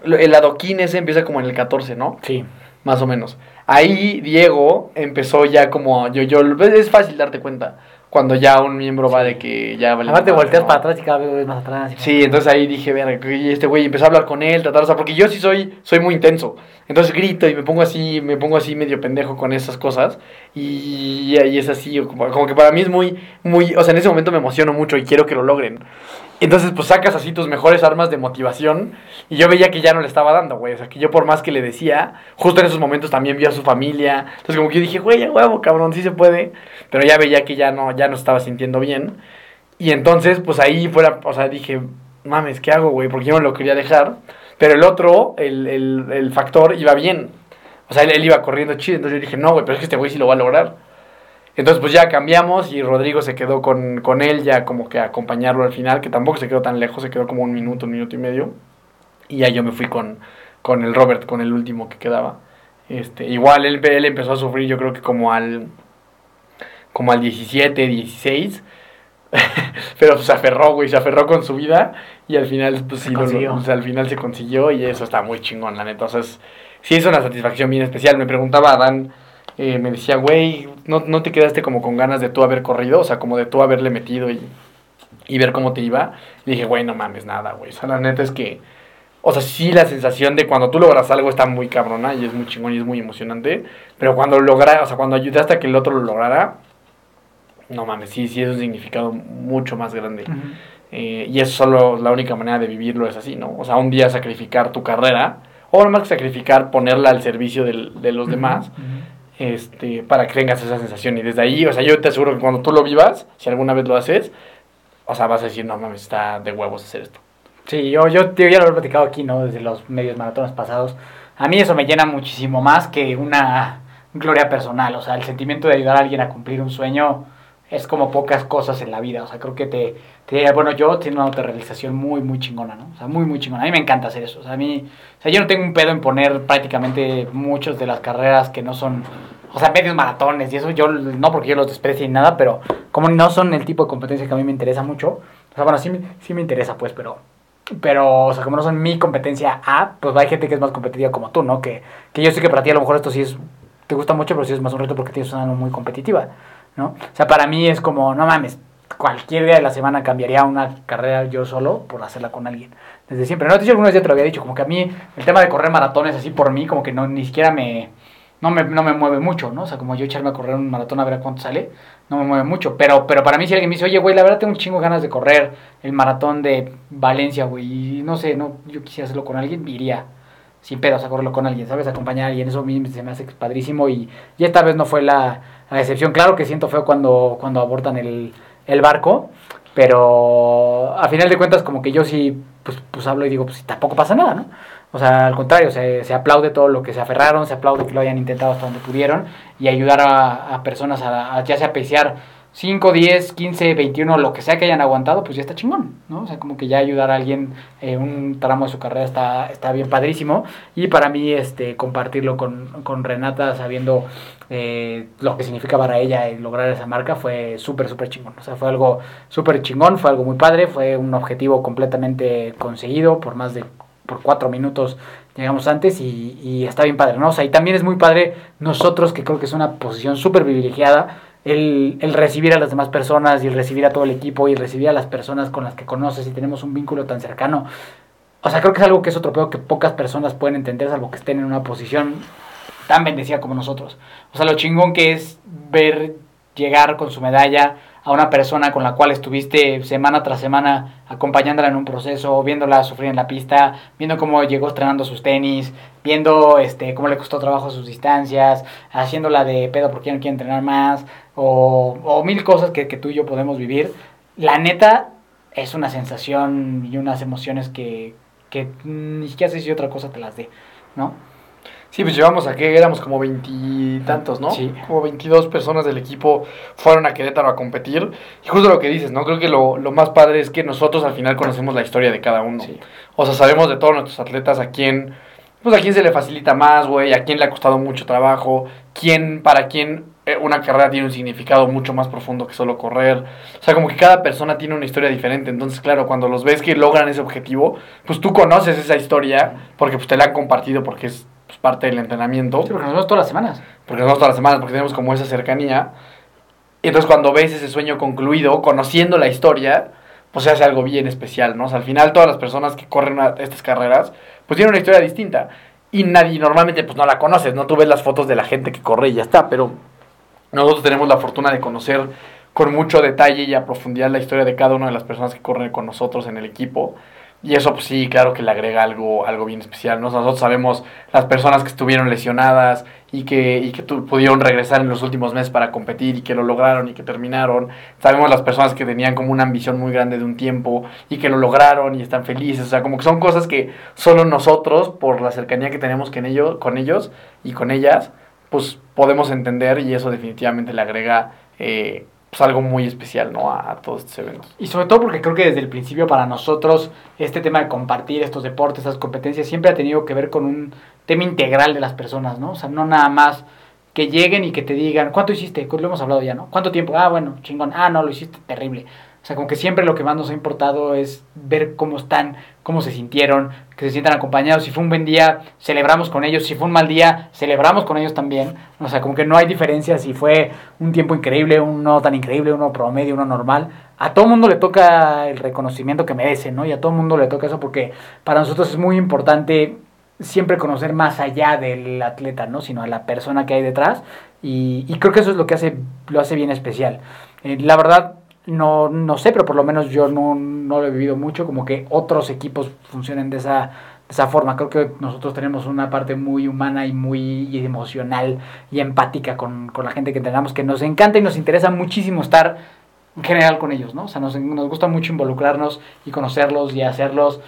El adoquín ese empieza como en el 14, ¿no? Sí. Más o menos. Ahí Diego empezó ya como... Yo, yo, es fácil darte cuenta cuando ya un miembro va de que ya... vale Además te volteas ¿no? para atrás y cada vez más atrás. Sí, entonces ahí dije, verga, y este güey empezó a hablar con él, tratar, o sea, porque yo sí soy, soy muy intenso. Entonces grito y me pongo así, me pongo así medio pendejo con esas cosas. Y ahí es así, como, como que para mí es muy, muy, o sea, en ese momento me emociono mucho y quiero que lo logren. Entonces, pues sacas así tus mejores armas de motivación. Y yo veía que ya no le estaba dando, güey. O sea, que yo por más que le decía, justo en esos momentos también vio a su familia. Entonces, como que yo dije, güey, a huevo, cabrón, sí se puede. Pero ya veía que ya no, ya no estaba sintiendo bien. Y entonces, pues ahí fuera, o sea, dije, mames, ¿qué hago, güey? Porque yo no lo quería dejar. Pero el otro, el, el, el factor, iba bien. O sea, él, él iba corriendo chido. Entonces yo dije, no, güey, pero es que este güey sí lo va a lograr. Entonces, pues ya cambiamos y Rodrigo se quedó con, con él ya como que a acompañarlo al final, que tampoco se quedó tan lejos, se quedó como un minuto, un minuto y medio. Y ya yo me fui con, con el Robert, con el último que quedaba. Este, igual él, él empezó a sufrir, yo creo que como al, como al 17, 16. Pero pues, se aferró, güey, se aferró con su vida y al final, pues sí, lo- o sea, al final se consiguió y eso está muy chingón, la neta. Entonces, sí es una satisfacción bien especial. Me preguntaba Adán, eh, me decía, güey, ¿no, ¿no te quedaste como con ganas de tú haber corrido? O sea, como de tú haberle metido y, y ver cómo te iba. Y dije, güey, no mames nada, güey. O sea, la neta es que, o sea, sí la sensación de cuando tú logras algo está muy cabrona y es muy chingón y es muy emocionante. Pero cuando logra, o sea, cuando ayudaste a que el otro lo lograra, no mames, sí, sí es un significado mucho más grande. Eh, y es solo la única manera de vivirlo es así, ¿no? O sea, un día sacrificar tu carrera, o más que sacrificar, ponerla al servicio del- de los demás. Este, para que tengas esa sensación. Y desde ahí, o sea, yo te aseguro que cuando tú lo vivas, si alguna vez lo haces, o sea, vas a decir, no mames, está de huevos hacer esto. Sí, yo, yo, tío, ya lo he platicado aquí, ¿no? Desde los medios maratones pasados. A mí eso me llena muchísimo más que una gloria personal. O sea, el sentimiento de ayudar a alguien a cumplir un sueño es como pocas cosas en la vida. O sea, creo que te, te bueno, yo tengo una autorrealización muy, muy chingona, ¿no? O sea, muy, muy chingona. A mí me encanta hacer eso. O sea, a mí, o sea, yo no tengo un pedo en poner prácticamente muchas de las carreras que no son, o sea, medios maratones y eso yo, no porque yo los desprecie ni nada, pero como no son el tipo de competencia que a mí me interesa mucho, o sea, bueno, sí, sí me interesa, pues, pero pero, o sea, como no son mi competencia A, pues hay gente que es más competitiva como tú, ¿no? Que, que yo sé que para ti a lo mejor esto sí es, te gusta mucho, pero sí es más un reto porque tienes una muy competitiva, ¿no? O sea, para mí es como, no mames, cualquier día de la semana cambiaría una carrera yo solo por hacerla con alguien. Desde siempre. No, yo alguna vez ya te lo había dicho, como que a mí el tema de correr maratones así por mí, como que no, ni siquiera me, no me, no me mueve mucho, ¿no? O sea, como yo echarme a correr un maratón a ver a cuánto sale, no me mueve mucho. Pero, pero para mí si alguien me dice, oye, güey, la verdad tengo un chingo de ganas de correr el maratón de Valencia, güey, y no sé, no, yo quisiera hacerlo con alguien, iría sin pedos a correrlo con alguien, ¿sabes? Acompañar a alguien, eso a mí se me hace padrísimo y, y esta vez no fue la, la excepción. Claro que siento feo cuando, cuando abortan el, el barco, pero a final de cuentas como que yo sí, pues, pues hablo y digo, pues tampoco pasa nada, ¿no? O sea, al contrario, se, se aplaude todo lo que se aferraron, se aplaude que lo hayan intentado hasta donde pudieron y ayudar a, a personas a, a ya sea pesear 5, 10, 15, 21, lo que sea que hayan aguantado, pues ya está chingón, ¿no? O sea, como que ya ayudar a alguien en un tramo de su carrera está, está bien padrísimo. Y para mí, este, compartirlo con, con Renata, sabiendo eh, lo que significa para ella lograr esa marca, fue súper, súper chingón. O sea, fue algo súper chingón, fue algo muy padre, fue un objetivo completamente conseguido por más de por cuatro minutos llegamos antes y, y está bien padre, ¿no? O sea, y también es muy padre nosotros, que creo que es una posición súper privilegiada, el, el recibir a las demás personas y recibir a todo el equipo y recibir a las personas con las que conoces y tenemos un vínculo tan cercano. O sea, creo que es algo que es otro peor que pocas personas pueden entender, salvo que estén en una posición tan bendecida como nosotros. O sea, lo chingón que es ver llegar con su medalla a una persona con la cual estuviste semana tras semana acompañándola en un proceso, viéndola sufrir en la pista, viendo cómo llegó estrenando sus tenis, viendo este cómo le costó trabajo sus distancias, haciéndola de pedo porque ya no quiere entrenar más, o, mil cosas que, que tú y yo podemos vivir. La neta, es una sensación y unas emociones que, que ni siquiera sé si otra cosa te las dé, ¿no? Sí, pues llevamos a que éramos como veintitantos, ¿no? Sí. Como 22 personas del equipo fueron a Querétaro a competir. Y justo lo que dices, ¿no? Creo que lo, lo más padre es que nosotros al final conocemos la historia de cada uno. Sí. O sea, sabemos de todos nuestros atletas a quién, pues a quién se le facilita más, güey, a quién le ha costado mucho trabajo, quién, para quién eh, una carrera tiene un significado mucho más profundo que solo correr. O sea, como que cada persona tiene una historia diferente. Entonces, claro, cuando los ves que logran ese objetivo, pues tú conoces esa historia porque pues te la han compartido, porque es parte del entrenamiento. Sí, porque nos vemos todas las semanas. porque nos vemos todas las semanas, porque tenemos como esa cercanía. Y entonces cuando ves ese sueño concluido, conociendo la historia, pues se hace algo bien especial, ¿no? O sea, al final todas las personas que corren una- estas carreras, pues tienen una historia distinta. Y nadie, normalmente, pues no la conoces, ¿no? Tú ves las fotos de la gente que corre y ya está, pero nosotros tenemos la fortuna de conocer con mucho detalle y a profundidad la historia de cada una de las personas que corren con nosotros en el equipo. Y eso, pues sí, claro que le agrega algo, algo bien especial, ¿no? Nosotros sabemos las personas que estuvieron lesionadas y que, y que tu- pudieron regresar en los últimos meses para competir y que lo lograron y que terminaron. Sabemos las personas que tenían como una ambición muy grande de un tiempo y que lo lograron y están felices. O sea, como que son cosas que solo nosotros, por la cercanía que tenemos con ellos, con ellos y con ellas, pues podemos entender y eso definitivamente le agrega eh, pues algo muy especial, ¿no? A, todos estos eventos. Y sobre todo porque creo que desde el principio para nosotros este tema de compartir estos deportes, estas competencias, siempre ha tenido que ver con un tema integral de las personas, ¿no? O sea, no nada más que lleguen y que te digan, ¿cuánto hiciste? Lo hemos hablado ya, ¿no? ¿Cuánto tiempo? Ah, bueno, chingón. Ah, no, lo hiciste terrible. O sea, como que siempre lo que más nos ha importado es ver cómo están, cómo se sintieron, que se sientan acompañados. Si fue un buen día, celebramos con ellos. Si fue un mal día, celebramos con ellos también. O sea, como que no hay diferencia si fue un tiempo increíble, un no tan increíble, uno promedio, uno normal. A todo mundo le toca el reconocimiento que merece, ¿no? Y a todo mundo le toca eso porque para nosotros es muy importante siempre conocer más allá del atleta, ¿no? Sino a la persona que hay detrás. Y, y creo que eso es lo que hace, lo hace bien especial. Eh, la verdad, no, no sé, pero por lo menos yo no, no lo he vivido mucho, como que otros equipos funcionen de esa, de esa forma. Creo que nosotros tenemos una parte muy humana y muy emocional y empática con, con la gente que entrenamos, que nos encanta y nos interesa muchísimo estar en general con ellos, ¿no? O sea, nos, nos gusta mucho involucrarnos y conocerlos y hacerlos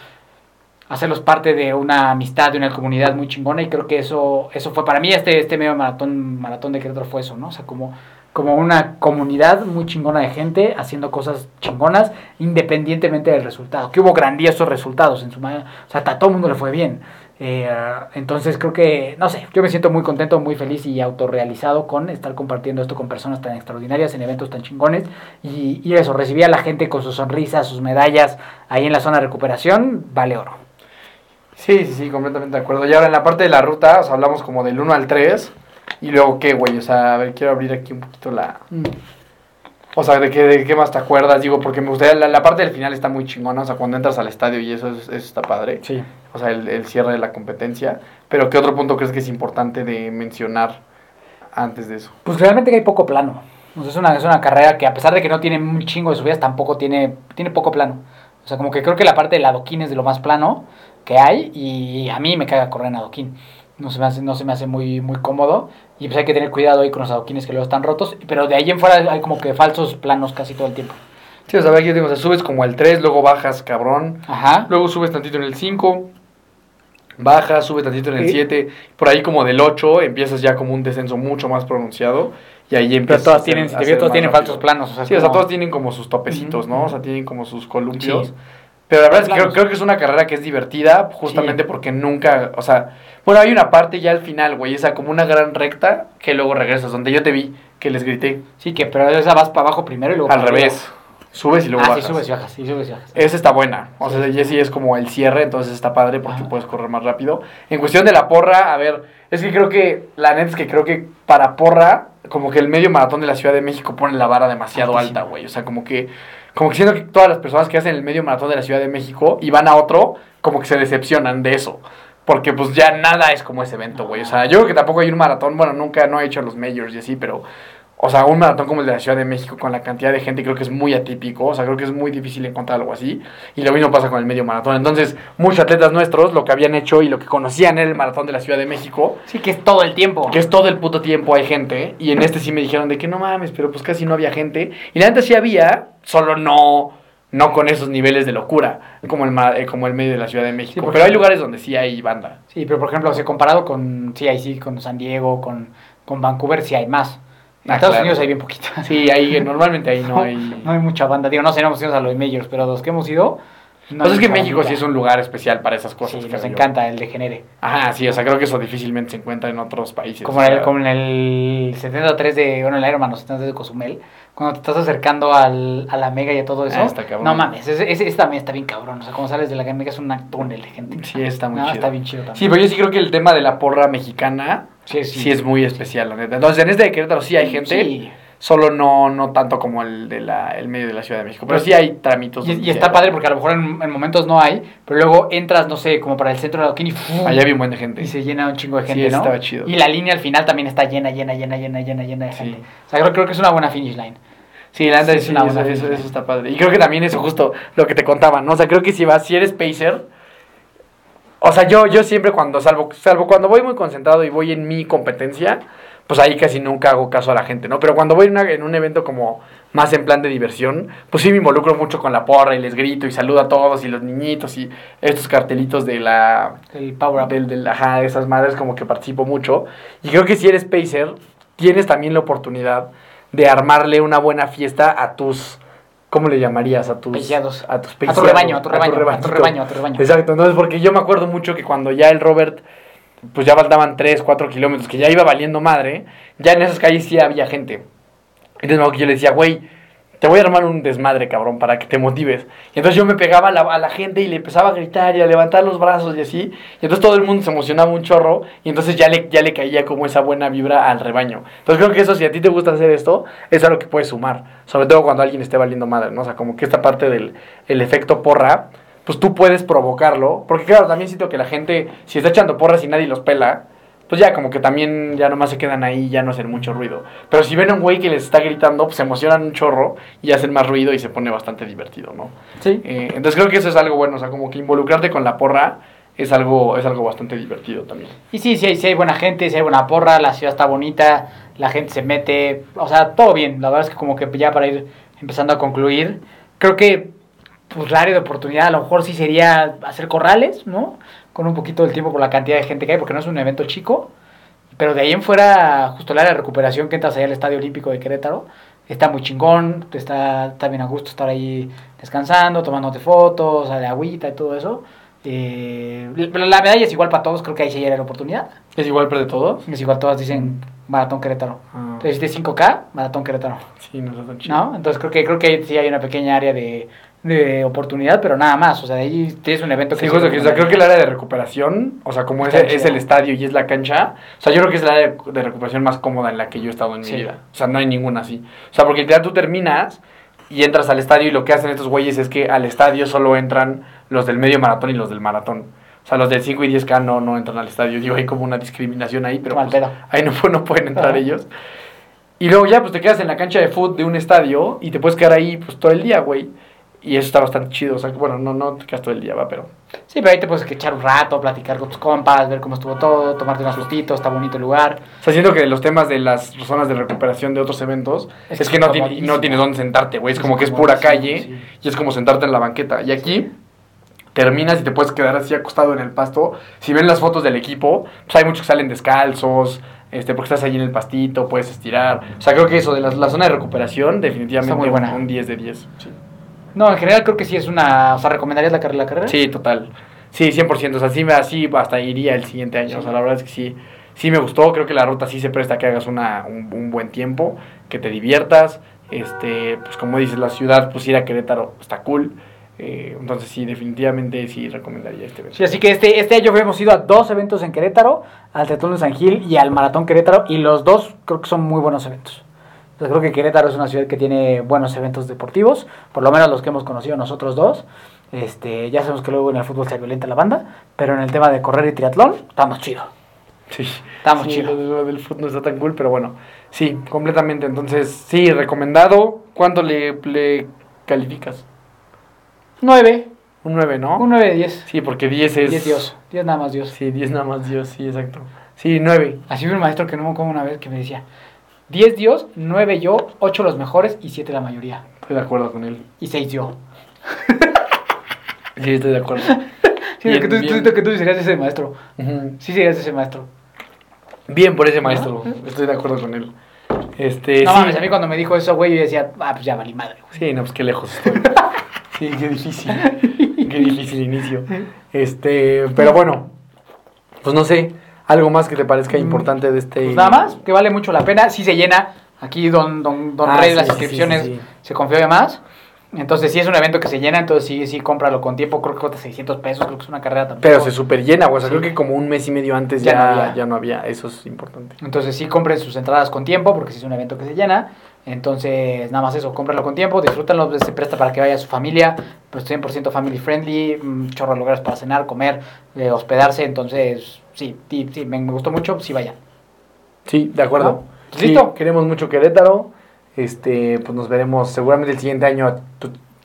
hacerlos parte de una amistad, de una comunidad muy chingona y creo que eso eso fue para mí este este medio maratón maratón de Querétaro fue eso, ¿no? O sea, como como una comunidad muy chingona de gente haciendo cosas chingonas independientemente del resultado. Que hubo grandiosos resultados en su ma- o sea, a todo el mundo le fue bien. Eh, entonces creo que, no sé, yo me siento muy contento, muy feliz y autorrealizado con estar compartiendo esto con personas tan extraordinarias en eventos tan chingones. Y, y eso, recibir a la gente con sus sonrisas, sus medallas ahí en la zona de recuperación, vale oro. Sí, sí, sí, completamente de acuerdo. Y ahora en la parte de la ruta, o sea, hablamos como del 1 al 3. Y luego, ¿qué, güey? O sea, a ver, quiero abrir aquí un poquito la... O sea, ¿de qué, de qué más te acuerdas? Digo, porque me gustaría... La, la parte del final está muy chingona, o sea, cuando entras al estadio y eso, es- eso está padre. Sí. O sea, el, el cierre de la competencia. Pero, ¿qué otro punto crees que es importante de mencionar antes de eso? Pues realmente que hay poco plano. O sea, es, una, es una carrera que a pesar de que no tiene un chingo de subidas, tampoco tiene, tiene poco plano. O sea, como que creo que la parte del adoquín es de lo más plano que hay y a mí me caga correr en adoquín. No se me hace, no se me hace muy, muy cómodo y pues hay que tener cuidado ahí con los adoquines que luego están rotos. Pero de ahí en fuera hay como que falsos planos casi todo el tiempo. Sí, o sea, aquí tengo, o sea, subes como al 3, luego bajas, cabrón. Ajá. Luego subes tantito en el 5, bajas, subes tantito en el Sí. 7, por ahí como del 8 empiezas ya como un descenso mucho más pronunciado y ahí Pero empiezas todas a hacer- tienen, si te fijas, todas tienen rápido. falsos planos. O sea, Sí, o sea, todos tienen como sus topecitos, ¿no? O sea, tienen como sus columpios. Sí. Pero la verdad es que creo, que es una carrera que es divertida, justamente Sí. porque nunca, o sea, bueno, hay una parte ya al final, güey, esa como una gran recta que luego regresas, donde yo te vi, que les grité, Sí, que pero esa vas para abajo primero y luego al revés, subes y luego Ah, bajas. sí, subes y bajas, sí, subes y bajas. Esa está buena. O sea, y sí es como el cierre, entonces está padre porque Ajá. puedes correr más rápido. En cuestión de la porra, a ver, es que creo que, la neta es que creo que para porra, como que el medio maratón de la Ciudad de México pone la vara demasiado Altísimo. alta, güey. O sea, como que, como que siento que todas las personas que hacen el medio maratón de la Ciudad de México y van a otro, como que se decepcionan de eso. Porque pues ya nada es como ese evento, güey. O sea, yo creo que tampoco hay un maratón, bueno, nunca, no he hecho los majors y así, pero... O sea, un maratón como el de la Ciudad de México con la cantidad de gente creo que es muy atípico. O sea, creo que es muy difícil encontrar algo así. Y lo mismo pasa con el medio maratón. Entonces, muchos atletas nuestros lo que habían hecho y lo que conocían era el maratón de la Ciudad de México. Sí, que es todo el tiempo. Que es todo el puto tiempo hay gente. Y en este sí me dijeron de que no mames, pero pues casi no había gente. Y la neta sí había, solo no no con esos niveles de locura, como el, eh, como el medio de la Ciudad de México. pero hay lugares donde sí hay banda. Sí, pero por ejemplo, o sea, comparado con, sí, sí, con San Diego, con, con Vancouver, sí hay más. En Ah, Estados claro. Unidos hay bien poquita. Sí, ahí normalmente ahí no hay... No hay mucha banda. Digo, no sé, no hemos ido a los majors, pero los que hemos ido. No pues es que México bandita. sí es un lugar especial para esas cosas. Sí, nos yo. encanta el degenere. Ajá, sí, o sea, creo que eso difícilmente se encuentra en otros países. Como o en, sea, el, como en el 73 de, bueno, el Ironman, los 73 de Cozumel, cuando te estás acercando al, a la Mega y a todo eso. Ah, está cabrón. no mames, ese, ese, ese también está bien cabrón. O sea, como sales de la Mega es un túnel de gente. Sí, está muy No, chido. está bien chido también. Sí, pero yo sí creo que el tema de la porra mexicana sí, sí, es muy especial, la neta. Entonces, en este de Querétaro sí hay gente, Sí. solo no, no tanto como el de la, el medio de la Ciudad de México. Pero sí hay tramitos. Y, sí está padre porque a lo mejor en, en momentos no hay, pero luego entras, no sé, como para el centro de Adoquín y, ¡fum! Allá había un buen de gente. y se llena un chingo de Sí, gente, eso ¿no? estaba chido. Y la línea al final también está llena, llena, llena, llena, llena, llena de Sí. gente. O sea, creo, creo que es una buena finish line. Sí, la neta Sí, sí, es una eso, buena eso- finish. eso está padre. Y creo que también eso justo lo que te contaba, ¿no? O sea, creo que si vas, si eres pacer, o sea, yo, yo siempre cuando, salvo, salvo cuando voy muy concentrado y voy en mi competencia, pues ahí casi nunca hago caso a la gente, ¿no? Pero cuando voy en, una- en un evento como más en plan de diversión, pues sí me involucro mucho con la porra y les grito y saludo a todos y los niñitos y estos cartelitos de la, El power up. del, del- ajá, de esas madres como que participo mucho. Y creo que si eres pacer, tienes también la oportunidad de armarle una buena fiesta a tus, ¿cómo le llamarías? A tus Peiciados. A tus A tu rebaño, a tu rebaño, a tu rebañito. rebaño, a tu rebaño. Exacto, entonces porque yo me acuerdo mucho que cuando ya el Robert, pues ya faltaban 3, 4 kilómetros, que ya iba valiendo madre, ya en esas calles sí había gente. Entonces me acuerdo que yo le decía, güey, te voy a armar un desmadre, cabrón, para que te motives. Y entonces yo me pegaba a la, gente y le empezaba a gritar y a levantar los brazos y así. Y entonces todo el mundo se emocionaba un chorro y entonces ya le, ya le caía como esa buena vibra al rebaño. Entonces creo que eso, si a ti te gusta hacer esto, es algo que puedes sumar. Sobre todo cuando alguien esté valiendo madre, ¿no? O sea, como que esta parte del el efecto porra, pues tú puedes provocarlo. Porque claro, también siento que la gente, si está echando porras y nadie los pela, pues ya como que también ya nomás se quedan ahí y ya no hacen mucho ruido. Pero si ven a un güey que les está gritando, pues se emocionan un chorro y hacen más ruido y se pone bastante divertido, ¿no? Sí. Eh, entonces creo que eso es algo bueno, o sea, como que involucrarte con la porra es algo, es algo bastante divertido también. Y sí, sí hay, sí hay buena gente, sí hay buena porra, la ciudad está bonita, la gente se mete, o sea, todo bien. La verdad es que como que ya para ir empezando a concluir, creo que pues la área de oportunidad a lo mejor sí sería hacer corrales, ¿no? Con un poquito del tiempo por la cantidad de gente que hay, porque no es un evento chico. Pero de ahí en fuera, justo de recuperación que entras allá al Estadio Olímpico de Querétaro, está muy chingón, está, está bien a gusto estar ahí descansando, tomándote fotos, de agüita y todo eso. Eh, pero la medalla es igual para todos, creo que ahí sí hay la oportunidad. ¿Es igual de todos? Es igual, todas dicen Maratón Querétaro. Ah, Entonces, hiciste 5K, Maratón Querétaro. sí, no tan chido. ¿No? Entonces, creo que, creo que sí hay una pequeña área de, de oportunidad, pero nada más. O sea, de ahí tienes un evento que Sí, justo que, o sea, creo que el área de recuperación, o sea, como es, es el estadio y es la cancha, o sea, yo creo que es el área de, recuperación más cómoda en la que yo he estado en Sí. mi vida. O sea, no hay ninguna así. O sea, porque literal tú terminas y entras al estadio y lo que hacen estos güeyes es que al estadio solo entran los del medio maratón y los del maratón. O sea, los del 5 y 10K no, no entran al estadio. Digo, hay como una discriminación ahí, pero pues, ahí no, no pueden entrar ellos. Y luego ya, pues te quedas en la cancha de fútbol de un estadio y te puedes quedar ahí pues todo el día, güey. Y eso está bastante chido. O sea, bueno, no, no te quedas todo el día, va, pero... Sí, pero ahí te puedes echar un rato, platicar con tus compas, ver cómo estuvo todo, tomarte unas fotitos, está bonito el lugar. O sea, siento que los temas de las zonas de recuperación de otros eventos es, Es que no, tiene, comodísimo. no tienes dónde sentarte, güey. Es como que es pura calle sí. y es como sentarte en la banqueta. Y aquí terminas y te puedes quedar así acostado en el pasto. Si ven las fotos del equipo, pues hay muchos que salen descalzos, este, porque estás ahí en el pastito, puedes estirar. O sea, creo que eso de la, la zona de recuperación, definitivamente muy buena. un 10 de 10. Sí. No, en general creo que sí es una... O sea, ¿recomendarías la carrera? La carrera? Sí, total. Sí, 100%. O sea, sí, me- así hasta iría el siguiente año. O sea, la verdad es que sí, sí me gustó. Creo que la ruta sí se presta a que hagas una, un, un buen tiempo, que te diviertas. Este, pues como dices, la ciudad, pues ir a Querétaro está cool. Eh, entonces sí, definitivamente sí recomendaría este evento. Sí, así que este, este año hemos ido a dos eventos en Querétaro, al Teatro de San Gil y al Maratón Querétaro, y los dos creo que son muy buenos eventos. Entonces creo que Querétaro es una ciudad que tiene buenos eventos deportivos, por lo menos los que hemos conocido nosotros dos. Este, ya sabemos que luego en el fútbol se violenta la banda, pero en el tema de correr y triatlón, estamos chido. Sí, Estamos sí, chido. Lo, del fútbol no está tan cool, pero bueno, sí, completamente. Entonces, sí, recomendado. ¿Cuánto le, le calificas? 9, Un 9, ¿no? un 9 de 10. Sí, porque 10 es... 10 Dios, 10 nada más Dios. Sí, 10 nada más Dios, sí, exacto. Sí, 9. Así fue un maestro que no me como una vez que me decía, 10 Dios, 9 yo, 8 los mejores y 7 la mayoría. Estoy de acuerdo con él. Y 6 yo. Sí, estoy de acuerdo. Sí, Bien, que, tú, bien. tú- que tú serías ese maestro. Sí, serías ese maestro. Bien por ese maestro, estoy de acuerdo con él. Este, No sí. mames, a mí cuando me dijo eso, güey, yo decía, ah, pues ya valí madre, güey. Sí, no, pues qué lejos estoy. Sí, qué difícil. Qué difícil inicio. Este, pero bueno, pues no sé, algo más que te parezca importante de este. Pues nada más, que vale mucho la pena. Sí se llena. Aquí Don, don, don Ah, Rey sí, las inscripciones sí, sí. se confía más. Entonces, sí es un evento que se llena, entonces sí, sí, cómpralo con tiempo. Creo que cuesta 600 pesos, creo que es una carrera tampoco. Pero se super llena. O sea, Sí. creo que como un mes y medio antes Ya ya, no ya, había. no, había. Eso es importante. Entonces sí compren sus entradas con tiempo, porque sí es un evento que se llena. Entonces, nada más eso, cómprenlo con tiempo, disfrútenlo, se presta para que vaya su familia, pues 100% family friendly, un chorro de lugares para cenar, comer, eh, hospedarse. Entonces, sí, sí, sí, me, me gustó mucho, sí vayan. Sí, de acuerdo. ¿No? Sí, ¿Listo? Queremos mucho Querétaro. Este, pues nos veremos seguramente el siguiente año.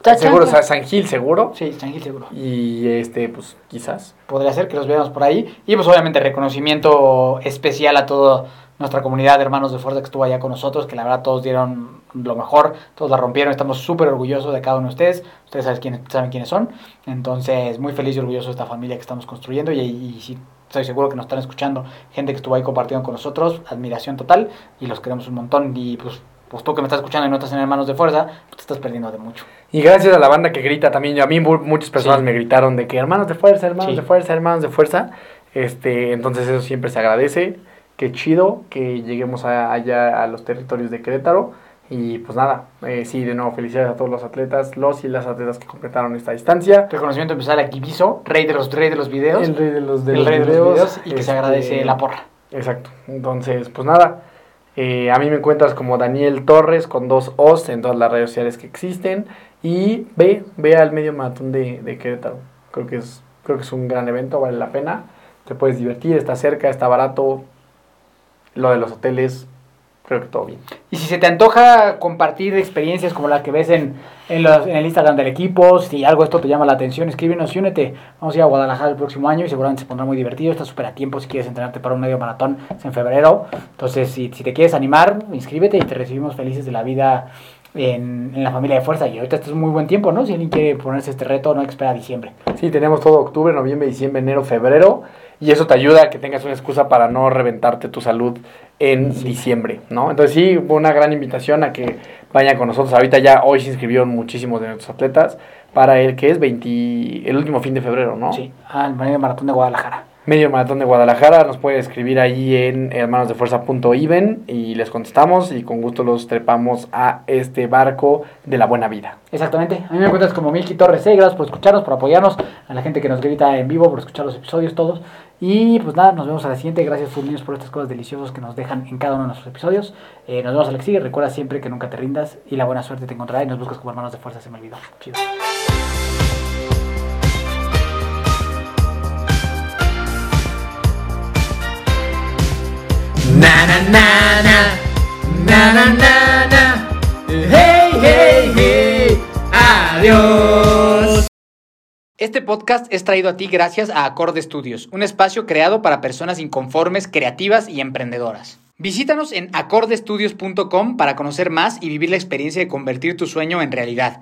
Cha, seguro, o sea, San Gil, seguro. Sí, tranquilo, seguro. Y este, pues quizás. podría ser que los veamos por ahí. Y pues obviamente reconocimiento especial a toda nuestra comunidad de hermanos de fuerza que estuvo allá con nosotros, que la verdad todos dieron lo mejor, todos la rompieron, estamos súper orgullosos de cada uno de ustedes, ustedes saben quiénes, saben quiénes son, entonces muy feliz y orgulloso de esta familia que estamos construyendo y, y sí, estoy seguro que nos están escuchando gente que estuvo ahí compartiendo con nosotros, admiración total y los queremos un montón y pues, pues tú que me estás escuchando y no estás en hermanos de fuerza, pues te estás perdiendo de mucho. Y gracias a la banda que grita también. A mí mu- muchas personas Sí. me gritaron de que hermanos de fuerza, hermanos Sí. de fuerza, hermanos de fuerza. Este, entonces eso siempre se agradece. Qué chido que lleguemos a- allá a los territorios de Querétaro. Y pues nada, eh, sí, de nuevo felicidades a todos los atletas, los y las atletas que completaron esta distancia. Reconocimiento especial a Kibiso, rey de los, rey de los videos, El rey de los, de el los rey de los videos, videos y que se este, agradece la porra. Exacto. Entonces, pues nada. eh, a mí me encuentras como Daniel Torres con dos O's en todas las redes sociales que existen. Y ve, ve al medio maratón de, de Querétaro. Creo que es, creo que es un gran evento, vale la pena. Te puedes divertir, está cerca, está barato. Lo de los hoteles, creo que todo bien. Y si se te antoja compartir experiencias como la que ves en, en, el Instagram del equipo, si algo esto te llama la atención, escríbenos y únete. Vamos a ir a Guadalajara el próximo año y seguramente se pondrá muy divertido. Está súper a tiempo si quieres entrenarte para un medio maratón, en febrero. Entonces, si, si te quieres animar, inscríbete y te recibimos felices de la vida en, en la familia de fuerza. Y ahorita este es un muy buen tiempo, ¿no? Si alguien quiere ponerse este reto, no hay que esperar a diciembre. Sí, tenemos todo octubre, noviembre, diciembre, enero, febrero. Y eso te ayuda a que tengas una excusa para no reventarte tu salud en diciembre, ¿no? Entonces sí, una gran invitación a que vayan con nosotros. Ahorita ya hoy se inscribieron muchísimos de nuestros atletas para el que es 20, el último fin de febrero, ¿no? Sí, al maratón de Guadalajara. Medio Maratón de Guadalajara, nos puede escribir ahí en hermanosdefuerza.iven y les contestamos y con gusto los trepamos a este barco de la buena vida. Exactamente. A mí me encuentras como Milky Torres. eh, Gracias por escucharnos, por apoyarnos. A la gente que nos grita en vivo, por escuchar los episodios todos. Y pues nada, nos vemos a la siguiente. Gracias, Food News, por estas cosas deliciosas que nos dejan en cada uno de nuestros episodios. Eh, nos vemos a la que sigue. Recuerda siempre que nunca te rindas y la buena suerte te encontrará. Y nos buscas como hermanos de fuerza. Se me olvidó. Chido. Na na na na na na na na Hey hey hey Adiós Este podcast es traído a ti gracias a Acorde Studios, un espacio creado para personas inconformes, creativas y emprendedoras. Visítanos en acordestudios.com para conocer más y vivir la experiencia de convertir tu sueño en realidad.